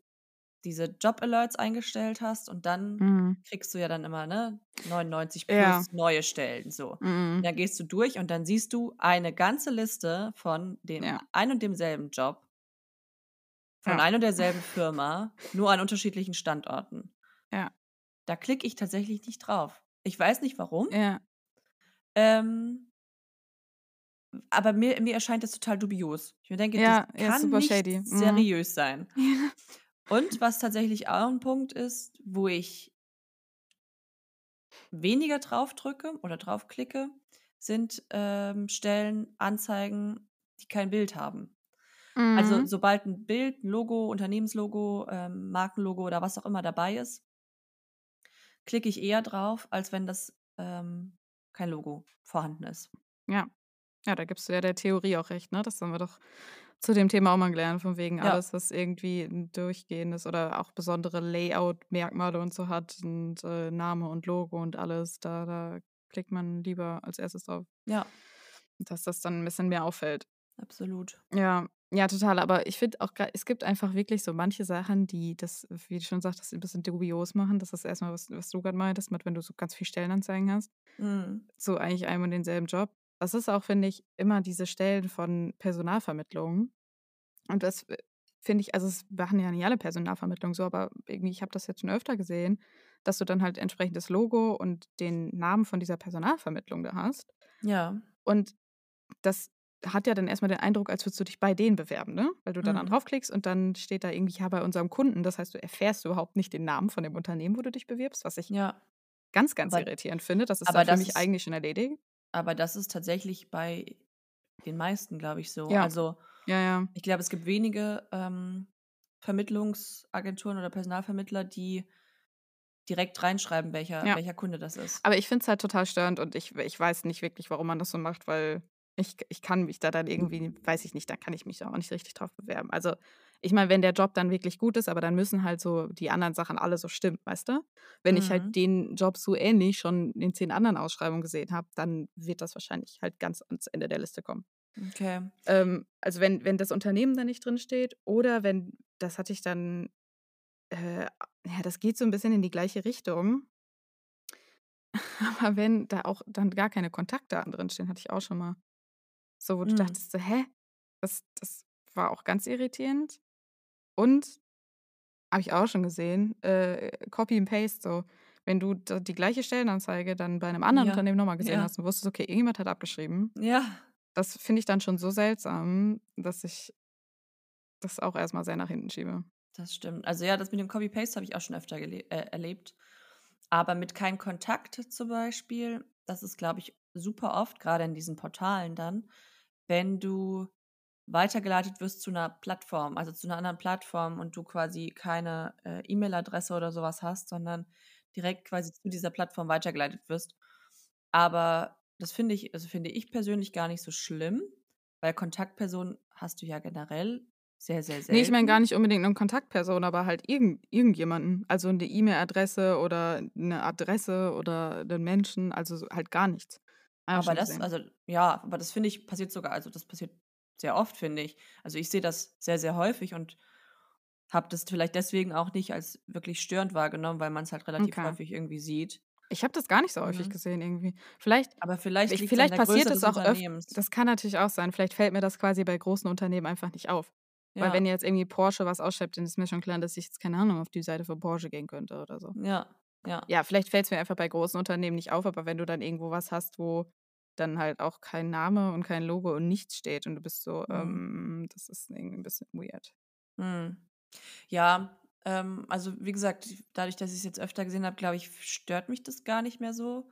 diese Job-Alerts eingestellt hast und dann Mhm. kriegst du ja dann immer, ne, 99 Ja. plus neue Stellen, so. Mhm. Da gehst du durch und dann siehst du eine ganze Liste von dem Ja. ein und demselben Job von Ja. ein und derselben Firma, nur an unterschiedlichen Standorten. Ja. Da klicke ich tatsächlich nicht drauf. Ich weiß nicht warum. Ja. Ähm aber mir mir erscheint das total dubios. Ich mir denke, das Ja, ja, kann super nicht shady. Mhm. seriös sein. Ja. Und was tatsächlich auch 'n Punkt ist, wo ich weniger drauf drücke oder drauf klicke, sind, ähm, Stellenanzeigen, die kein Bild haben. Also, Mhm. sobald 'n Bild, 'n Logo, Unternehmenslogo, ähm, Markenlogo oder was auch immer dabei ist klicke ich eher drauf, als wenn das, ähm, kein Logo vorhanden ist. Ja. Ja, da gibst du ja der Theorie auch recht, ne? Das haben wir doch zu dem Thema auch mal gelernt, von wegen Ja. alles, was irgendwie 'n durchgehendes oder auch besondere Layout-Merkmale und so hat und, äh, Name und Logo und alles, da da klickt man lieber als 1. drauf. Ja. Dass das dann 'n bisschen mehr auffällt. Absolut. Ja, ja, total. Aber ich finde auch es gibt einfach wirklich so manche Sachen, die das, wie du schon sagtest, 'n bisschen dubios machen. Das ist erst mal, was was du grad meintest mit, wenn du so ganz viel Stellenanzeigen hast. Mhm. So eigentlich einem und denselben Job. Das ist auch, finde ich, immer diese Stellen von Personalvermittlungen. Und das, äh, finde ich also, es machen ja nicht alle Personalvermittlungen so, aber irgendwie ich habe das jetzt schon öfter gesehen, dass du dann halt entsprechend das Logo und den Namen von dieser Personalvermittlung da hast. Ja. Und das hat ja dann erst mal den Eindruck, als würdest du dich bei denen bewerben, ne? Weil du da dann Mhm. draufklickst und dann steht da irgendwie: „Ja, bei unserem Kunden.“ Das heißt, du erfährst überhaupt nicht den Namen von dem Unternehmen, wo du dich bewirbst, was ich Ja. ganz, ganz Aber irritierend finde. Das ist aber für das mich ist eigentlich schon erledigt. aber das ist tatsächlich bei den meisten, glaube ich, so. Ja. Also, Ja, ja. ich glaube, es gibt wenige, ähm, Vermittlungsagenturen oder Personalvermittler, die direkt reinschreiben, welcher Ja. welcher Kunde das ist. Aber ich finde es halt total störend und ich ich weiß nicht wirklich, warum man das so macht, weil ich ich kann mich da dann irgendwie weiß ich nicht, da kann ich mich auch nicht richtig drauf bewerben. Also, ich meine, wenn der Job dann wirklich gut ist, aber dann müssen halt so die anderen Sachen alle so stimmen, weißt du? Wenn ich halt Mhm. den Job so ähnlich schon in 10 anderen Ausschreibungen gesehen habe, dann wird das wahrscheinlich halt ganz ans Ende der Liste kommen. Okay. Ähm, also, wenn wenn das Unternehmen da nicht drinsteht oder wenn das hatte ich dann äh, ja, das geht so 'n bisschen in die gleiche Richtung. Aber wenn da auch dann gar keine Kontaktdaten drinstehen, hatte ich auch schon mal. So, wo du Mhm. dachtest so: „Hä?“ Das das war auch ganz irritierend. Und habe ich auch schon gesehen, äh, Copy and Paste so. Wenn du die gleiche Stellenanzeige dann bei 'nem anderen Ja, Unternehmen noch mal gesehen ja. hast und wusstest, okay, irgendjemand hat abgeschrieben. Ja. Das finde ich dann schon so seltsam, dass ich das auch erst mal sehr nach hinten schiebe. Das stimmt. Also ja, das mit dem Copy Paste habe ich auch schon öfter äh, erlebt. Aber mit keinem Kontakt zum Beispiel, das ist, glaube ich, super oft, grade in diesen Portalen dann, wenn du weitergeleitet wirst zu 'ner Plattform, also zu 'ner anderen Plattform und du quasi keine, äh, E-Mail-Adresse oder so was hast, sondern direkt quasi zu dieser Plattform weitergeleitet wirst. Aber das finde ich also finde ich persönlich gar nicht so schlimm, weil Kontaktpersonen hast du ja generell sehr, sehr Ne, ich meine gar nicht unbedingt 'ne Kontaktperson, aber halt irgend irgendjemanden. Also 'ne E-Mail-Adresse oder 'ne Adresse oder 'nen Menschen, also so halt gar nichts. Ich Aber das gesehen. also ja, aber das finde ich, passiert sogar also das passiert sehr oft, finde ich. Also ich sehe das sehr, sehr häufig und habe das vielleicht deswegen auch nicht als wirklich störend wahrgenommen, weil man's halt relativ Okay. häufig irgendwie sieht. Ich habe das gar nicht so häufig Mhm. gesehen irgendwie. Vielleicht Aber vielleicht ich vielleicht passiert es auch öf Unternehmens. das kann natürlich auch sein. Vielleicht fällt mir das quasi bei großen Unternehmen einfach nicht auf. Weil wenn Ja. jetzt irgendwie Porsche was ausschreibt, dann ist mir schon klar, dass ich jetzt, keine Ahnung, auf die Seite von Porsche gehen könnte oder so. Ja, ja. Ja, vielleicht fällt's mir einfach bei großen Unternehmen nicht auf, aber wenn du dann irgendwo was hast, wo dann halt auch kein Name und kein Logo und nichts steht und du bist so, Mhm. ähm, das ist irgendwie 'n bisschen weird. Mhm. Ja, ähm, also wie gesagt, dadurch, dass ich's jetzt öfter gesehen habe, glaube ich, stört mich das gar nicht mehr so.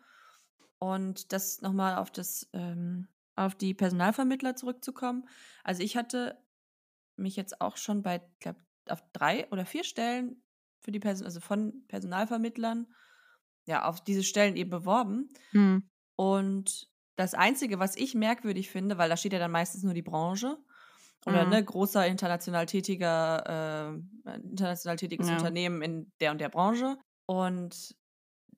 Und das noch mal auf das ähm, auf die Personalvermittler zurückzukommen. Also ich hatte mich jetzt auch schon bei, glaube auf 3 oder 4 Stellen für die Perso also von Personalvermittlern, ja, auf diese Stellen eben beworben. Mhm. Und das Einzige, was ich merkwürdig finde, weil da steht ja dann meistens nur die Branche oder, Mhm. ne, großer international tätiger äh, international tätiges Ja. Unternehmen in der und der Branche. Und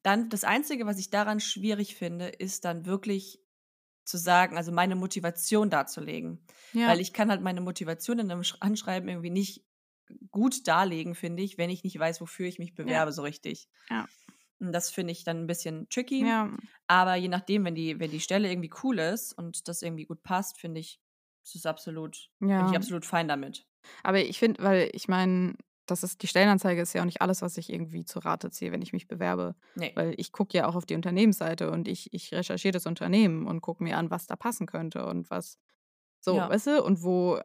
dann das Einzige, was ich daran schwierig finde, ist dann wirklich zu sagen also meine Motivation darzulegen. Ja. Weil ich kann halt meine Motivation in 'nem Sch Anschreiben irgendwie nicht gut darlegen, finde ich, wenn ich nicht weiß, wofür ich mich Ja. bewerbe so richtig. Ja. Und das finde ich dann 'n bisschen tricky. Ja. Aber je nachdem, wenn die wenn die Stelle irgendwie cool ist und das irgendwie gut passt, finde ich, ist es absolut bin ich Ja. absolut fein damit. Aber ich finde weil ich meine, das ist die Stellenanzeige ist ja auch nicht alles, was ich irgendwie zu Rate ziehe, wenn ich mich bewerbe. Ne. Weil ich gucke ja auch auf die Unternehmensseite und ich ich recherchiere das Unternehmen und gucke mir an, was da passen könnte und was so, Ja. weißt du? Und wo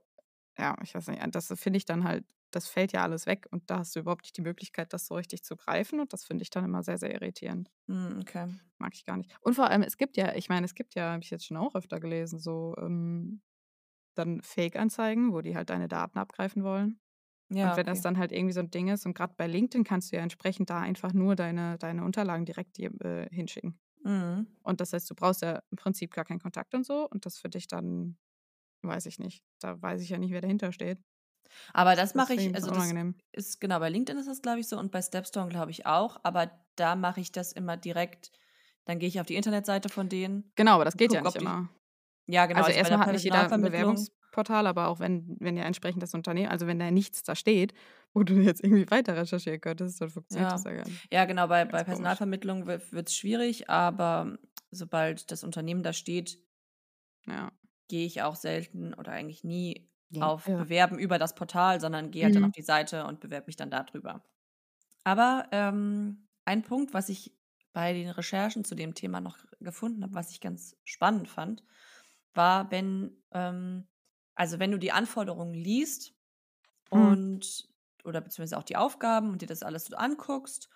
ja, ich weiß nicht, das finde ich dann halt das fällt ja alles weg und da hast du überhaupt nicht die Möglichkeit, das so richtig zu greifen und das finde ich dann immer sehr, sehr irritierend. Mhm, okay. Mag ich gar nicht. Und vor allem, es gibt ja ich meine, es gibt ja, habe ich jetzt schon auch öfter gelesen, so, ähm, dann Fake-Anzeigen, wo die halt deine Daten abgreifen wollen. Ja, Und wenn das okay. dann halt irgendwie so 'n Ding ist und grad bei LinkedIn kannst du ja entsprechend da einfach nur deine deine Unterlagen direkt dir äh, hinschicken. Mhm. Und das heißt, du brauchst ja im Prinzip gar keinen Kontakt und so und das finde ich dann weiß ich nicht. Da weiß ich ja nicht, wer dahinter steht. Aber das Das mache ich also das ist genau, bei LinkedIn ist das, glaube ich, so und bei Stepstone, glaube ich, auch. Aber da mache ich das immer direkt dann gehe ich auf die Internetseite von denen Genau, aber das geht ja gucke, nicht ob die immer. ja, genau, Also also bei erst der mal hat nicht jeder Bewerbungsportal, aber auch wenn wenn ja entsprechend das Unternehmen also wenn da nichts da steht, wo du jetzt irgendwie weiter recherchieren könntest, dann funktioniert das Ja. ja gar nicht. Ja, genau, bei bei. Personalvermittlung wi wird's schwierig, aber sobald das Unternehmen da steht Ja. gehe ich auch selten oder eigentlich nie Ja, auf ja. Bewerben über das Portal, sondern gehe halt dann auf Mhm. die Seite und bewerbe mich dann da drüber. Aber, ähm, ein Punkt, was ich bei den Recherchen zu dem Thema noch gefunden habe, was ich ganz spannend fand, war, wenn ähm, also wenn du die Anforderungen liest Mhm. und oder beziehungsweise auch die Aufgaben und dir das alles so anguckst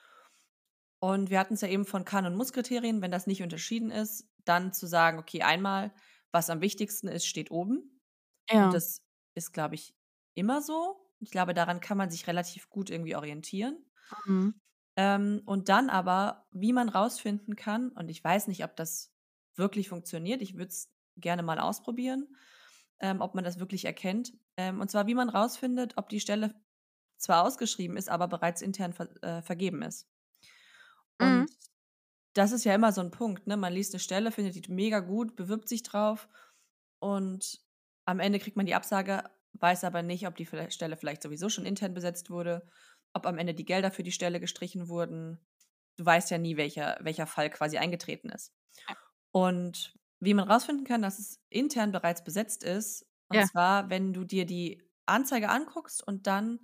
und wir hatten's ja eben von Kann und Muss-Kriterien, wenn das nicht unterschieden ist, dann zu sagen: „Okay, einmal, was am wichtigsten ist, steht oben.“ Und Ja. das ist, glaube ich, immer so. Ich glaube, daran kann man sich relativ gut irgendwie orientieren. Mhm. Ähm, und dann aber, wie man rausfinden kann und ich weiß nicht, ob das wirklich funktioniert, ich würde es gerne mal ausprobieren, ähm, ob man das wirklich erkennt. Ähm, und zwar, wie man rausfindet, ob die Stelle zwar ausgeschrieben ist, aber bereits intern ver äh, vergeben ist. Mhm. Und das ist ja immer so 'n Punkt, ne? Man liest 'ne Stelle, findet die mega gut, bewirbt sich drauf und am Ende kriegt man die Absage, weiß aber nicht, ob die Stelle vielleicht sowieso schon intern besetzt wurde, ob am Ende die Gelder für die Stelle gestrichen wurden. du weißt ja nie, welcher, welcher Fall quasi eingetreten ist. Und wie man rausfinden kann, dass es intern bereits besetzt ist, und Ja. zwar, wenn du dir die Anzeige anguckst und dann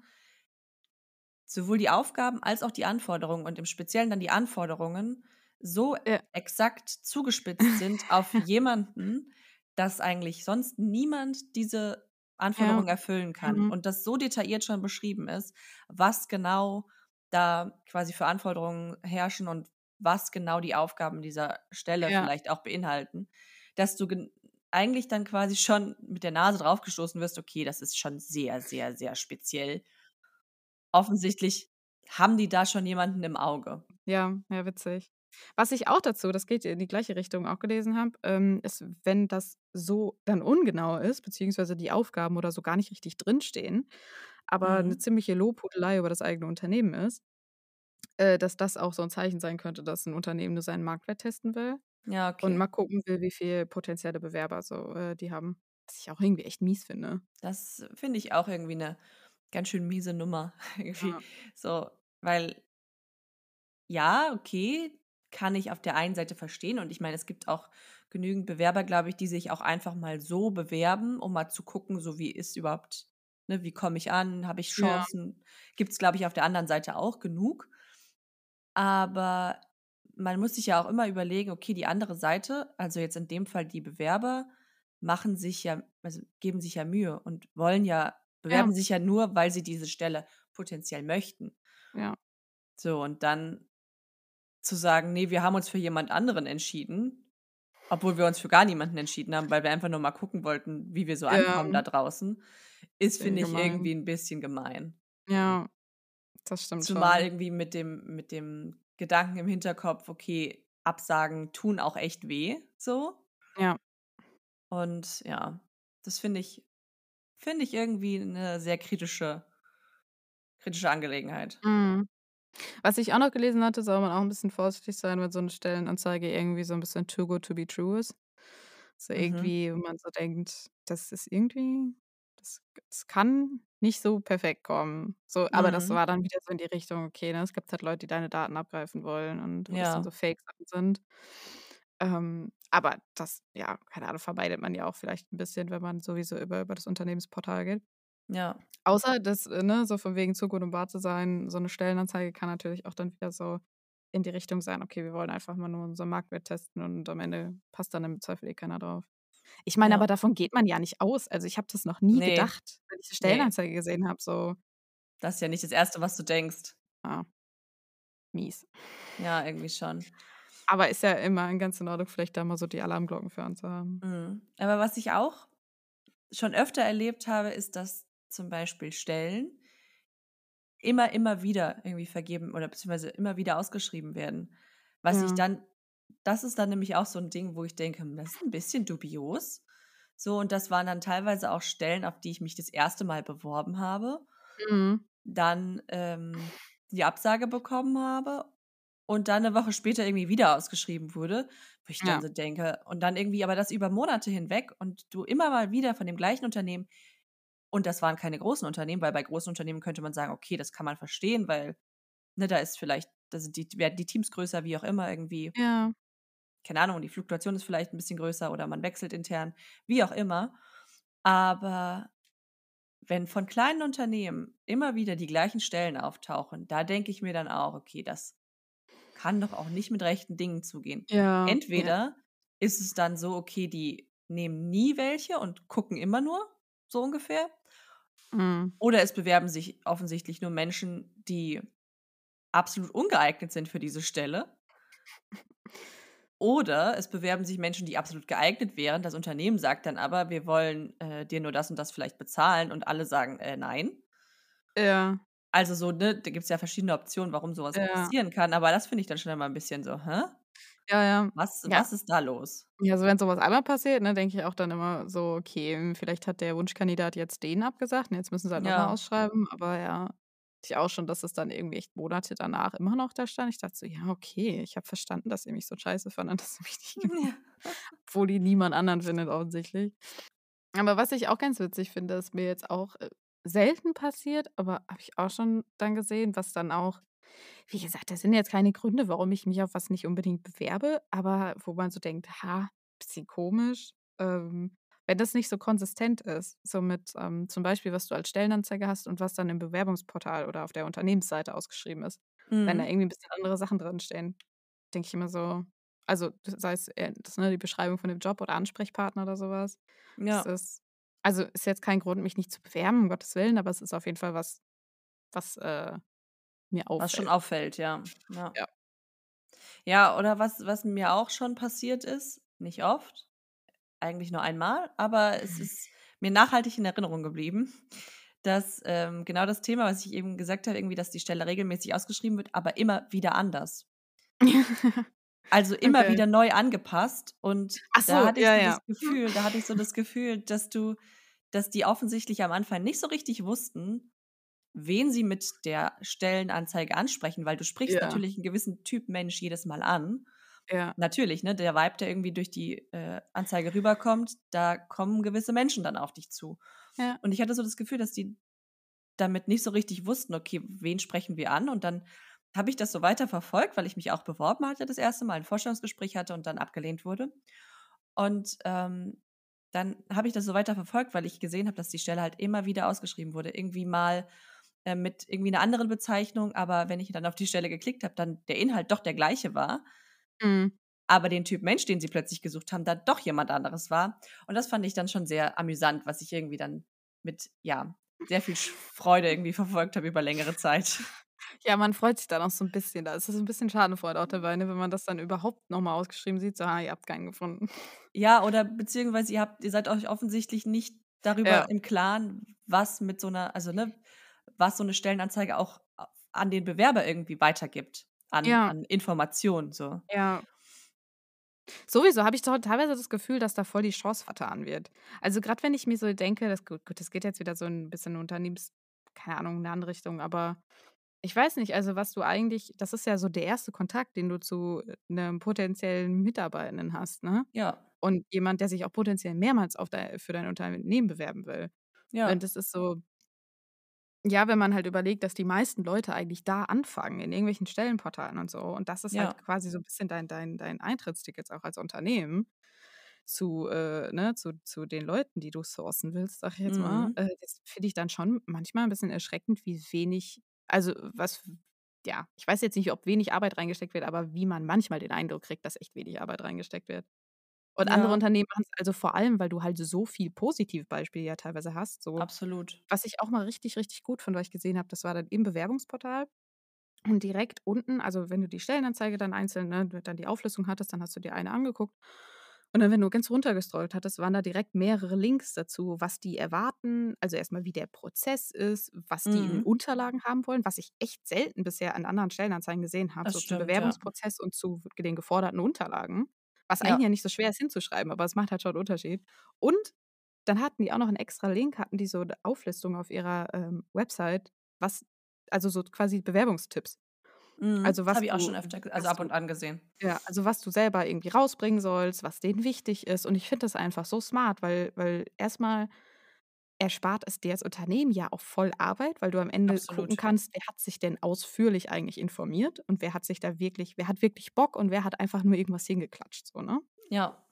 sowohl die Aufgaben als auch die Anforderungen und im Speziellen dann die Anforderungen so Ja. exakt zugespitzt sind auf jemanden, dass eigentlich sonst niemand diese Anforderungen erfüllen kann Mhm. und das so detailliert schon beschrieben ist, was genau da quasi für Anforderungen herrschen und was genau die Aufgaben dieser Stelle Ja. vielleicht auch beinhalten, dass du gen eigentlich dann quasi schon mit der Nase draufgestoßen wirst: „Okay, das ist schon sehr, sehr, sehr speziell.“ Offensichtlich haben die da schon jemanden im Auge. Ja, ja, witzig. Was ich auch dazu, das geht in die gleiche Richtung, auch gelesen habe, ähm, ist, wenn das so dann ungenau ist, beziehungsweise die Aufgaben oder so gar nicht richtig drinstehen, aber Mhm. ziemliche Lobhudelei über das eigene Unternehmen ist, äh, dass das auch so 'n Zeichen sein könnte, dass 'n Unternehmen nur seinen Marktwert testen will Ja, und okay. mal gucken will, wie viel potenzielle Bewerber so, äh, die haben. Was ich auch irgendwie echt mies finde. Das finde ich auch irgendwie 'ne ganz schön miese Nummer irgendwie Ja. so, weil ja, okay, kann ich auf der einen Seite verstehen und ich meine, es gibt auch genügend Bewerber, glaube ich, die sich auch einfach mal so bewerben, um mal zu gucken, so wie ist überhaupt ne, wie komme ich an? Habe ich Ja. Chancen? Gibt's, glaube ich, auf der anderen Seite auch genug. Aber man muss sich ja auch immer überlegen, okay, die andere Seite, also jetzt in dem Fall die Bewerber, machen sich ja also geben sich ja Mühe und wollen ja bewerben Ja. sich ja nur, weil sie diese Stelle potenziell möchten. Ja. So, und dann zu sagen: „Ne, wir haben uns für jemand anderen entschieden“, obwohl wir uns für gar niemanden entschieden haben, weil wir einfach nur mal gucken wollten, wie wir so ankommen da draußen, ist, finde ich, gemein. irgendwie 'n bisschen gemein. Ja, das stimmt Zumal schon. irgendwie mit dem mit dem Gedanken im Hinterkopf, okay, Absagen tun auch echt weh, so. Ja. Und ja, das finde ich finde ich irgendwie 'ne sehr kritische kritische Angelegenheit. Mhm. Was ich auch noch gelesen hatte, soll man auch 'n bisschen vorsichtig sein, wenn so 'ne Stellenanzeige irgendwie so 'n bisschen too good to be true ist. So Mhm. irgendwie, wo man so denkt, das ist irgendwie das das kann nicht so perfekt kommen. So, aber das Mhm. war dann wieder so in die Richtung, okay, ne, es gibt halt Leute, die deine Daten abgreifen wollen und wo das dann so Ja. Fake-Sachen sind. Ähm, aber das, ja, keine Ahnung, vermeidet man ja auch vielleicht 'n bisschen, wenn man sowieso über über das Unternehmensportal geht. Ja. Außer das, äh, ne, so von wegen zu gut, um wahr zu sein, so 'ne Stellenanzeige kann natürlich auch dann wieder so in die Richtung sein: „Okay, wir wollen einfach mal nur unseren Marktwert testen“ und am Ende passt dann im Zweifel eh keiner drauf. Ich meine, Ja. aber davon geht man ja nicht aus. Also, ich habe das noch nie Ne. gedacht, wenn ich 'ne Ne. Stellenanzeige gesehen habe, so Das ist ja nicht das Erste, was du denkst. Ah. Mies. Ja, irgendwie schon. Aber ist ja immerhin ganz in Ordnung, vielleicht da mal so die Alarmglocken für anzuhaben. Mhm. Aber was ich auch schon öfter erlebt habe, ist, dass zum Beispiel Stellen immer, immer wieder irgendwie vergeben oder beziehungsweise immer wieder ausgeschrieben werden. Was ich Ja. dann das ist dann nämlich auch so 'n Ding, wo ich denke: „Hm, das ist 'n bisschen dubios.“ So, und das waren dann teilweise auch Stellen, auf die ich mich das 1. Mal beworben habe, Mhm. dann, ähm, die Absage bekommen habe und dann 'ne Woche später irgendwie wieder ausgeschrieben wurde, wo ich dann Ja. so denke und dann irgendwie aber das über Monate hinweg und du immer mal wieder von dem gleichen Unternehmen und das waren keine großen Unternehmen, weil bei großen Unternehmen könnte man sagen: „Okay, das kann man verstehen“, weil, ne, da ist vielleicht da sind die werden die Teams größer, wie auch immer irgendwie. Ja. Keine Ahnung, die Fluktuation ist vielleicht 'n bisschen größer oder man wechselt intern, wie auch immer. Aber wenn von kleinen Unternehmen immer wieder die gleichen Stellen auftauchen, da denke ich mir dann auch: „Okay, das kann doch auch nicht mit rechten Dingen zugehen.“ Ja, ja. Entweder ist es dann so, okay, die nehmen nie welche und gucken immer nur, so ungefähr Mhm. oder es bewerben sich offensichtlich nur Menschen, die absolut ungeeignet sind für diese Stelle. Oder es bewerben sich Menschen, die absolut geeignet wären. Das Unternehmen sagt dann aber: „Wir wollen, äh, dir nur das und das vielleicht bezahlen“ und alle sagen: „Äh, nein.“ Ja. Also so, ne, da gibt's ja verschiedene Optionen, warum so was Ja. passieren kann, aber das finde ich dann schon immer 'n bisschen so: „Hä? Ja, ja. Was Ja. was ist da los?“ Ja, also wenn so was einmal passiert, ne, denke ich auch dann immer so: „Okay, hm, vielleicht hat der Wunschkandidat jetzt den abgesagt und jetzt müssen sie halt Ja. ausschreiben.“ Aber ja, ich auch schon, dass es dann irgendwie echt Monate danach immer noch da stand. Ich dachte so: „Ja, okay, ich habe verstanden, dass ihr mich so scheiße fandet, dass ihr mich nicht Ja. obwohl die niemand anderen findet offensichtlich. Aber was ich auch ganz witzig finde, ist mir jetzt auch, äh, selten passiert, aber habe ich auch schon dann gesehen, was dann auch Wie gesagt, das sind jetzt keine Gründe, warum ich mich auf was nicht unbedingt bewerbe, aber wo man so denkt: „Ha, bisschen komisch“, ähm, wenn das nicht so konsistent ist, so mit, ähm, zum Beispiel, was du als Stellenanzeige hast und was dann im Bewerbungsportal oder auf der Unternehmensseite ausgeschrieben ist. Wenn da Mhm. irgendwie 'n bisschen andere Sachen drinstehen, denke ich immer so also, sei es, äh, das ne, die Beschreibung von dem Job oder Ansprechpartner oder so was. Das Ja. ist also, ist jetzt kein Grund, mich nicht zu bewerben, um Gottes Willen, aber es ist auf jeden Fall was, was, äh, mir Was schon auffällt. auffällt, ja. Ja. Ja. Ja, oder was was mir auch schon passiert ist, nicht oft, eigentlich nur einmal, aber es ist mir nachhaltig in Erinnerung geblieben, dass, ähm, genau das Thema, was ich eben gesagt habe, irgendwie, dass die Stelle regelmäßig ausgeschrieben wird, aber immer wieder anders. Also, immer Okay. wieder neu angepasst und Ach da so, hatte ich ja, so ja. das Gefühl da hatte ich so das Gefühl, dass du dass die offensichtlich am Anfang nicht so richtig wussten, wen sie mit der Stellenanzeige ansprechen, weil du sprichst Ja. natürlich 'n gewissen Typ Mensch jedes Mal an. Ja. Natürlich, ne, der Vibe, der irgendwie durch die, äh, Anzeige rüberkommt, da kommen gewisse Menschen dann auf dich zu. Ja. Und ich hatte so das Gefühl, dass die damit nicht so richtig wussten: „Okay, wen sprechen wir an?“ Und dann habe ich das so weiterverfolgt, weil ich mich auch beworben hatte das 1. Mal, 'n Vorstellungsgespräch hatte und dann abgelehnt wurde. Und, ähm, dann habe ich das so weiterverfolgt, weil ich gesehen habe, dass die Stelle halt immer wieder ausgeschrieben wurde. Irgendwie mal, äh, mit irgendwie 'ner anderen Bezeichnung, aber wenn ich dann auf die Stelle geklickt habe, dann der Inhalt doch der gleiche war Mhm. aber den Typ Mensch, den sie plötzlich gesucht haben, dann doch jemand anderes war. Und das fand ich dann schon sehr amüsant, was ich irgendwie dann mit, ja, sehr viel Freude irgendwie verfolgt habe über längere Zeit. Ja, man freut sich dann auch so 'n bisschen. Da ist so 'n bisschen Schadenfreude auch dabei, ne, wenn man das dann überhaupt noch mal ausgeschrieben sieht, so: „Ah, ihr habt keinen gefunden.“ Ja, oder beziehungsweise ihr habt ihr seid euch offensichtlich nicht Ja. darüber im Klaren, was mit so 'ner also, ne, was so 'ne Stellenanzeige auch an den Bewerber irgendwie weitergibt an Ja. an Informationen so. Ja. Sowieso habe ich doch teilweise das Gefühl, dass da voll die Chance vertan wird. Also, grad wenn ich mir so denke, das gut gut, das geht jetzt wieder so 'n bisschen Unternehmens keine Ahnung, in 'ne andere Richtung, aber ich weiß nicht, also, was du eigentlich das ist ja so der 1. Kontakt, den du zu 'nem potenziellen Mitarbeitenden hast, ne? Ja. Und jemand, der sich auch potenziell mehrmals auf dei für dein Unternehmen bewerben will. Und Ja. das ist so ja, wenn man halt überlegt, dass die meisten Leute eigentlich da anfangen, in irgendwelchen Stellenportalen und so. Und das ist halt Ja. quasi so 'n bisschen dein dein dein Eintrittsticket auch als Unternehmen zu, äh, ne, zu zu den Leuten, die du sourcen willst, sage ich jetzt mal. Mhm. Äh, das finde ich dann schon manchmal 'n bisschen erschreckend, wie wenig also, was ja, ich weiß jetzt nicht, ob wenig Arbeit reingesteckt wird, aber wie man manchmal den Eindruck kriegt, dass echt wenig Arbeit reingesteckt wird. Und andere Ja. Unternehmen machen's also, vor allem, weil du halt so viel Positivbeispiele ja teilweise hast, so. Absolut. Was ich auch mal richtig, richtig gut was ich gesehen habe, das war dann im Bewerbungsportal und direkt unten also, wenn du die Stellenanzeige dann einzeln ne, dann die Auflistung hattest, dann hast du dir eine angeguckt. Und dann, wenn du ganz runter gescrollt hattest, waren da direkt mehrere Links dazu, was die erwarten. Also, erst mal, wie der Prozess ist, was die in Mhm. Unterlagen haben wollen, was ich echt selten bisher an anderen Stellenanzeigen gesehen habe, Das so zum stimmt, ja. Bewerbungsprozess und zu den geforderten Unterlagen, was eigentlich Ja. ja nicht so schwer ist hinzuschreiben, aber es macht halt schon 'n Unterschied. Und dann hatten die auch noch 'n extra Link hatten die so 'ne Auflistung auf ihrer, ähm, Website, was also, so quasi Bewerbungstipps. Mhm. Also, was habe ich auch schon öfter also, ab und an gesehen. ja, also, was du selber irgendwie rausbringen sollst, was denen wichtig ist. Und ich finde das einfach so smart, weil weil erst mal erspart es dir als Unternehmen ja auch voll Arbeit, weil du am Ende gucken Absolut. kannst, wer hat sich denn ausführlich eigentlich informiert und wer hat sich da wirklich wer hat wirklich Bock und wer hat einfach nur irgendwas hingeklatscht so, ne? Ja.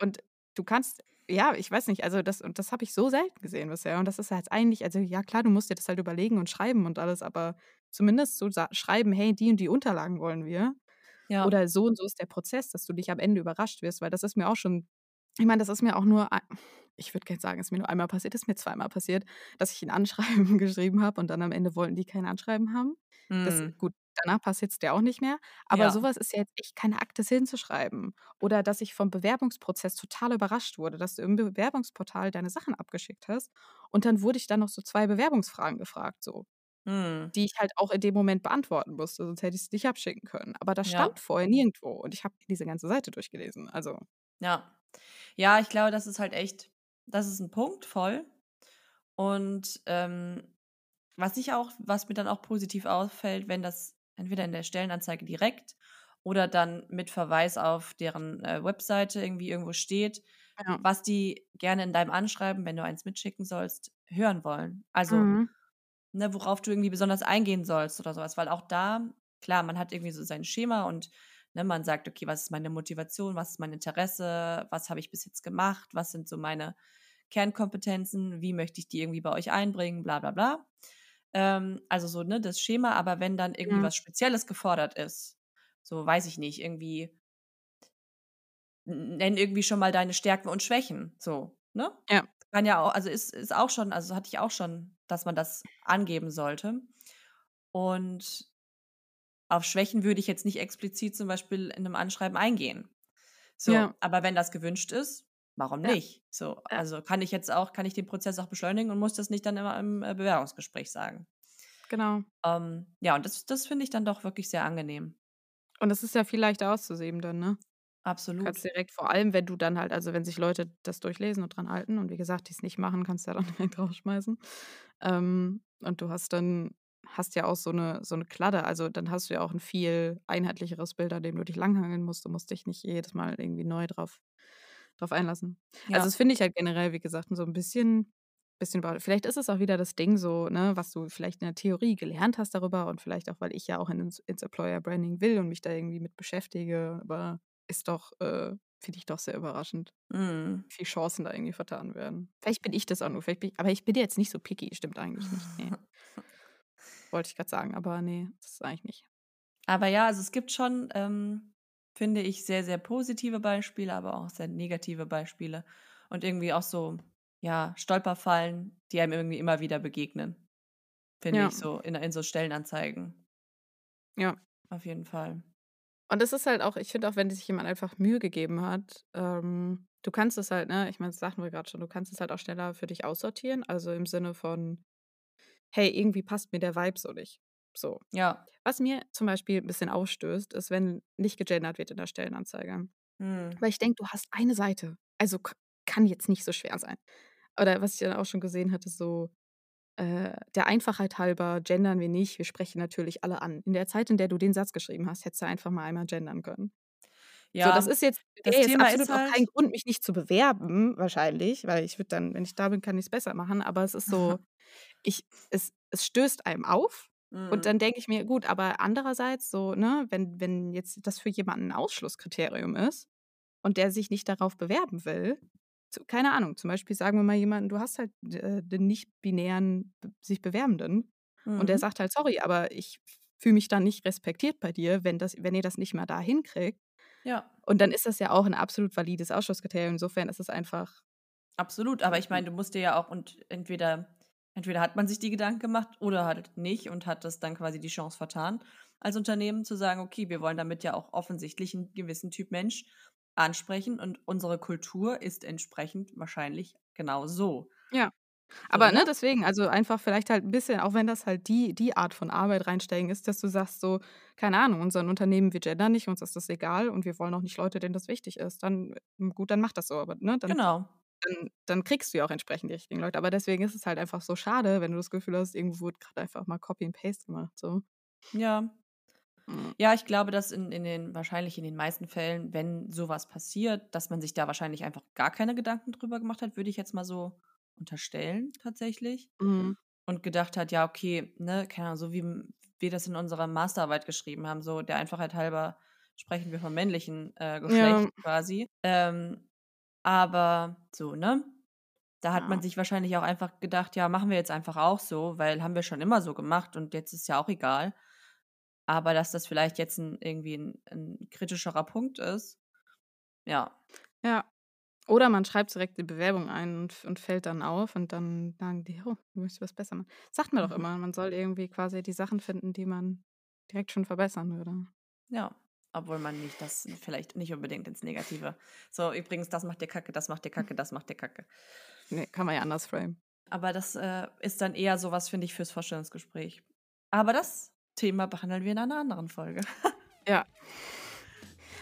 Und du kannst ja, ich weiß nicht, also, das und das habe ich so selten gesehen bisher. Und das ist halt eigentlich also, ja klar, du musst dir das halt überlegen und schreiben und alles, aber zumindest so schreiben: „Hey, die und die Unterlagen wollen wir.“ Ja. Oder: „So und so ist der Prozess“, dass du nicht am Ende überrascht wirst, weil das ist mir auch schon ich meine, das ist mir auch nur ich würde jetzt sagen, ist mir nur einmal passiert, ist mir zweimal passiert, dass ich 'n Anschreiben geschrieben habe und dann am Ende wollten die kein Anschreiben haben. Das Mhm. gut, danach passiert's dir auch nicht mehr. Aber so Ja. was ist ja jetzt echt keine Akte hinzuschreiben. Oder dass ich vom Bewerbungsprozess total überrascht wurde, dass du im Bewerbungsportal deine Sachen abgeschickt hast und dann wurde ich da noch so 2 Bewerbungsfragen gefragt so, Mhm. die ich halt auch in dem Moment beantworten musste, sonst hätte ich's nicht abschicken können. Aber das Ja. stand vorher nirgendwo und ich habe diese ganze Seite durchgelesen, also Ja. Ja, ich glaube, das ist halt echt das ist 'n Punkt, voll. Und, ähm, was ich auch was mir dann auch positiv auffällt, wenn das entweder in der Stellenanzeige direkt oder dann mit Verweis auf deren, äh, Webseite irgendwie irgendwo steht, Ja. was die gerne in deinem Anschreiben, wenn du eins mitschicken sollst, hören wollen. Also Mhm. ne, worauf du irgendwie besonders eingehen sollst oder sowas. Weil auch da, klar, man hat irgendwie so sein Schema und ne, man sagt, okay, was ist meine Motivation, was ist mein Interesse, was habe ich bis jetzt gemacht, was sind so meine Kernkompetenzen, wie möchte ich die irgendwie bei euch einbringen, bla bla bla. Ähm, also so, ne, das Schema, aber wenn dann irgendwie Ja. was Spezielles gefordert ist, so weiß ich nicht, irgendwie nenn irgendwie schon mal deine Stärken und Schwächen, so, ne? Ja. Kann ja auch, also ist, ist auch schon, also hatte ich auch schon, dass man das angeben sollte. Und auf Schwächen würde ich jetzt nicht explizit zum Beispiel in einem Anschreiben eingehen. So, Ja. aber wenn das gewünscht ist, warum Ja. nicht? So, Ja. also kann ich jetzt auch, kann ich den Prozess auch beschleunigen und muss das nicht dann immer im äh, Bewerbungsgespräch sagen. Genau. Ähm, ja, und das, das finde ich dann doch wirklich sehr angenehm. Und das ist ja viel leichter auszusehen dann, ne? Absolut. Kannst direkt, vor allem, wenn du dann halt, also wenn sich Leute das durchlesen und dran halten und wie gesagt, die es nicht machen, kannst du ja dann direkt rausschmeißen. Ähm, und du hast dann, hast ja auch so eine, so eine Kladde, also dann hast du ja auch ein viel einheitlicheres Bild, an dem du dich langhangeln musst. Du musst dich nicht jedes Mal irgendwie neu drauf, drauf einlassen. Ja. Also das finde ich halt generell, wie gesagt, so ein bisschen, bisschen, vielleicht ist es auch wieder das Ding so, ne, was du vielleicht in der Theorie gelernt hast darüber und vielleicht auch, weil ich ja auch ins, ins Employer Branding will und mich da irgendwie mit beschäftige, aber ist doch, äh, finde ich doch sehr überraschend, Mm. wie viele Chancen da irgendwie vertan werden. Vielleicht bin ich das auch nur, vielleicht bin ich, aber ich bin jetzt nicht so picky, stimmt eigentlich nicht. Nee. Wollte ich gerade sagen, aber nee, das ist eigentlich nicht. Aber ja, also es gibt schon, ähm, finde ich, sehr, sehr positive Beispiele, aber auch sehr negative Beispiele. Und irgendwie auch so, ja, Stolperfallen, die einem irgendwie immer wieder begegnen. Finde Ja. ich so in, in so Stellenanzeigen. Ja. Auf jeden Fall. Und es ist halt auch, ich finde auch, wenn sich jemand einfach Mühe gegeben hat, ähm, du kannst es halt, ne, ich meine, das sagten wir gerade schon, du kannst es halt auch schneller für dich aussortieren. Also im Sinne von, hey, irgendwie passt mir der Vibe so nicht. So. Ja. Was mir zum Beispiel ein bisschen ausstößt, ist, wenn nicht gegendert wird in der Stellenanzeige. Hm. Weil ich denke, du hast eine Seite. Also kann jetzt nicht so schwer sein. Oder was ich dann auch schon gesehen hatte, so äh, der Einfachheit halber gendern wir nicht. Wir sprechen natürlich alle an. In der Zeit, in der du den Satz geschrieben hast, hättest du einfach mal einmal gendern können. Ja, so, das ist jetzt, das jetzt Thema absolut ist auch kein halt- Grund, mich nicht zu bewerben, wahrscheinlich, weil ich würde dann, wenn ich da bin, kann ich es besser machen. Aber es ist so, ich, es, es stößt einem auf. Mhm. Und dann denke ich mir, gut, aber andererseits so, ne, wenn, wenn jetzt das für jemanden ein Ausschlusskriterium ist und der sich nicht darauf bewerben will, so, keine Ahnung, zum Beispiel sagen wir mal jemanden, du hast halt äh, den nicht-binären sich Bewerbenden und der Mhm. sagt halt, sorry, aber ich fühle mich dann nicht respektiert bei dir, wenn, das, wenn ihr das nicht mal da hinkriegt. Ja, Und dann ist das ja auch ein absolut valides Ausschlusskriterium. Insofern ist es einfach, absolut. Aber ich meine, du musst dir ja auch und entweder, entweder hat man sich die Gedanken gemacht oder halt nicht und hat das dann quasi die Chance vertan, als Unternehmen zu sagen, okay, wir wollen damit ja auch offensichtlich einen gewissen Typ Mensch ansprechen und unsere Kultur ist entsprechend wahrscheinlich genau so. Ja. So, Aber ne, deswegen, also einfach vielleicht halt ein bisschen, auch wenn das halt die, die Art von Arbeit reinsteigen ist, dass du sagst so, keine Ahnung, unser Unternehmen, wir gendern nicht, uns ist das egal und wir wollen auch nicht Leute, denen das wichtig ist. Dann, gut, dann mach das so, aber ne, dann, Genau. Dann, dann kriegst du ja auch entsprechend die richtigen Leute. Aber deswegen ist es halt einfach so schade, wenn du das Gefühl hast, irgendwo wurde gerade einfach mal Copy and Paste gemacht. So. Ja. Mm. Ja, ich glaube, dass in, in den, wahrscheinlich in den meisten Fällen, wenn sowas passiert, dass man sich da wahrscheinlich einfach gar keine Gedanken drüber gemacht hat, würde ich jetzt mal so unterstellen, tatsächlich. Mhm. Und gedacht hat, ja, okay, ne, keine Ahnung, so wie wir das in unserer Masterarbeit geschrieben haben, so der Einfachheit halber sprechen wir vom männlichen äh, Geschlecht quasi. Ähm, aber so, ne? Da hat man Ja. sich wahrscheinlich auch einfach gedacht, ja, machen wir jetzt einfach auch so, weil haben wir schon immer so gemacht und jetzt ist ja auch egal. Aber dass das vielleicht jetzt ein, irgendwie ein, ein kritischerer Punkt ist, ja. Ja. Oder man schreibt direkt die Bewerbung ein und, und fällt dann auf und dann sagen die, oh, du möchtest was besser machen. Sagt man doch Mhm. immer, man soll irgendwie quasi die Sachen finden, die man direkt schon verbessern würde. Ja. Obwohl man nicht das vielleicht nicht unbedingt ins Negative. So, übrigens, das macht dir Kacke, das macht dir Kacke, das macht dir Kacke. Nee, kann man ja anders framen. Aber das äh, ist dann eher sowas, finde ich, fürs Vorstellungsgespräch. Aber das Thema behandeln wir in einer anderen Folge. Ja.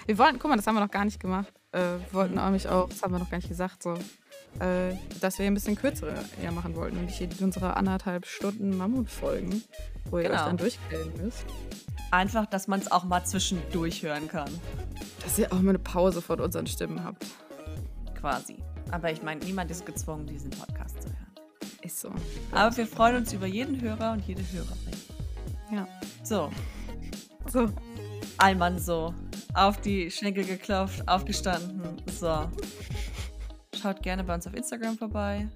Wir wollten, guck mal, das haben wir noch gar nicht gemamächt. Äh, wir wollten nämlich auch, das haben wir noch gar nicht gesagt, so, äh, dass wir ein bisschen kürzere eher machen wollten hier unsere anderthalb Stunden Mammutfolgen, wo ihr euch Genau. dann durchquälen müsst. Einfach, dass man es auch mal zwischendurch hören kann, Dass ihr auch mal eine Pause von unseren Stimmen habt. quasi. Aber ich meine, niemand ist gezwungen, diesen Podcast zu hören. Ist so. Aber wir freuen uns über jeden Hörer und jede Hörerin. Ja. So, So. Allmann so. Auf die Schenkel geklopft, aufgestanden. So. Schaut gerne bei uns auf Instagram vorbei.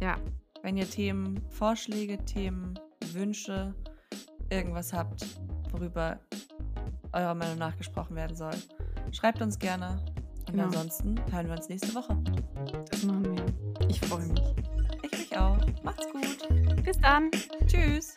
Ja. Wenn ihr Themen, Vorschläge, Themen, Wünsche, irgendwas habt, worüber eurer Meinung nach gesprochen werden soll, schreibt uns gerne. Und Genau. ansonsten hören wir uns nächste Woche. Das machen wir. Ich freue mich. Ich mich auch. Macht's gut. Bis dann. Tschüss.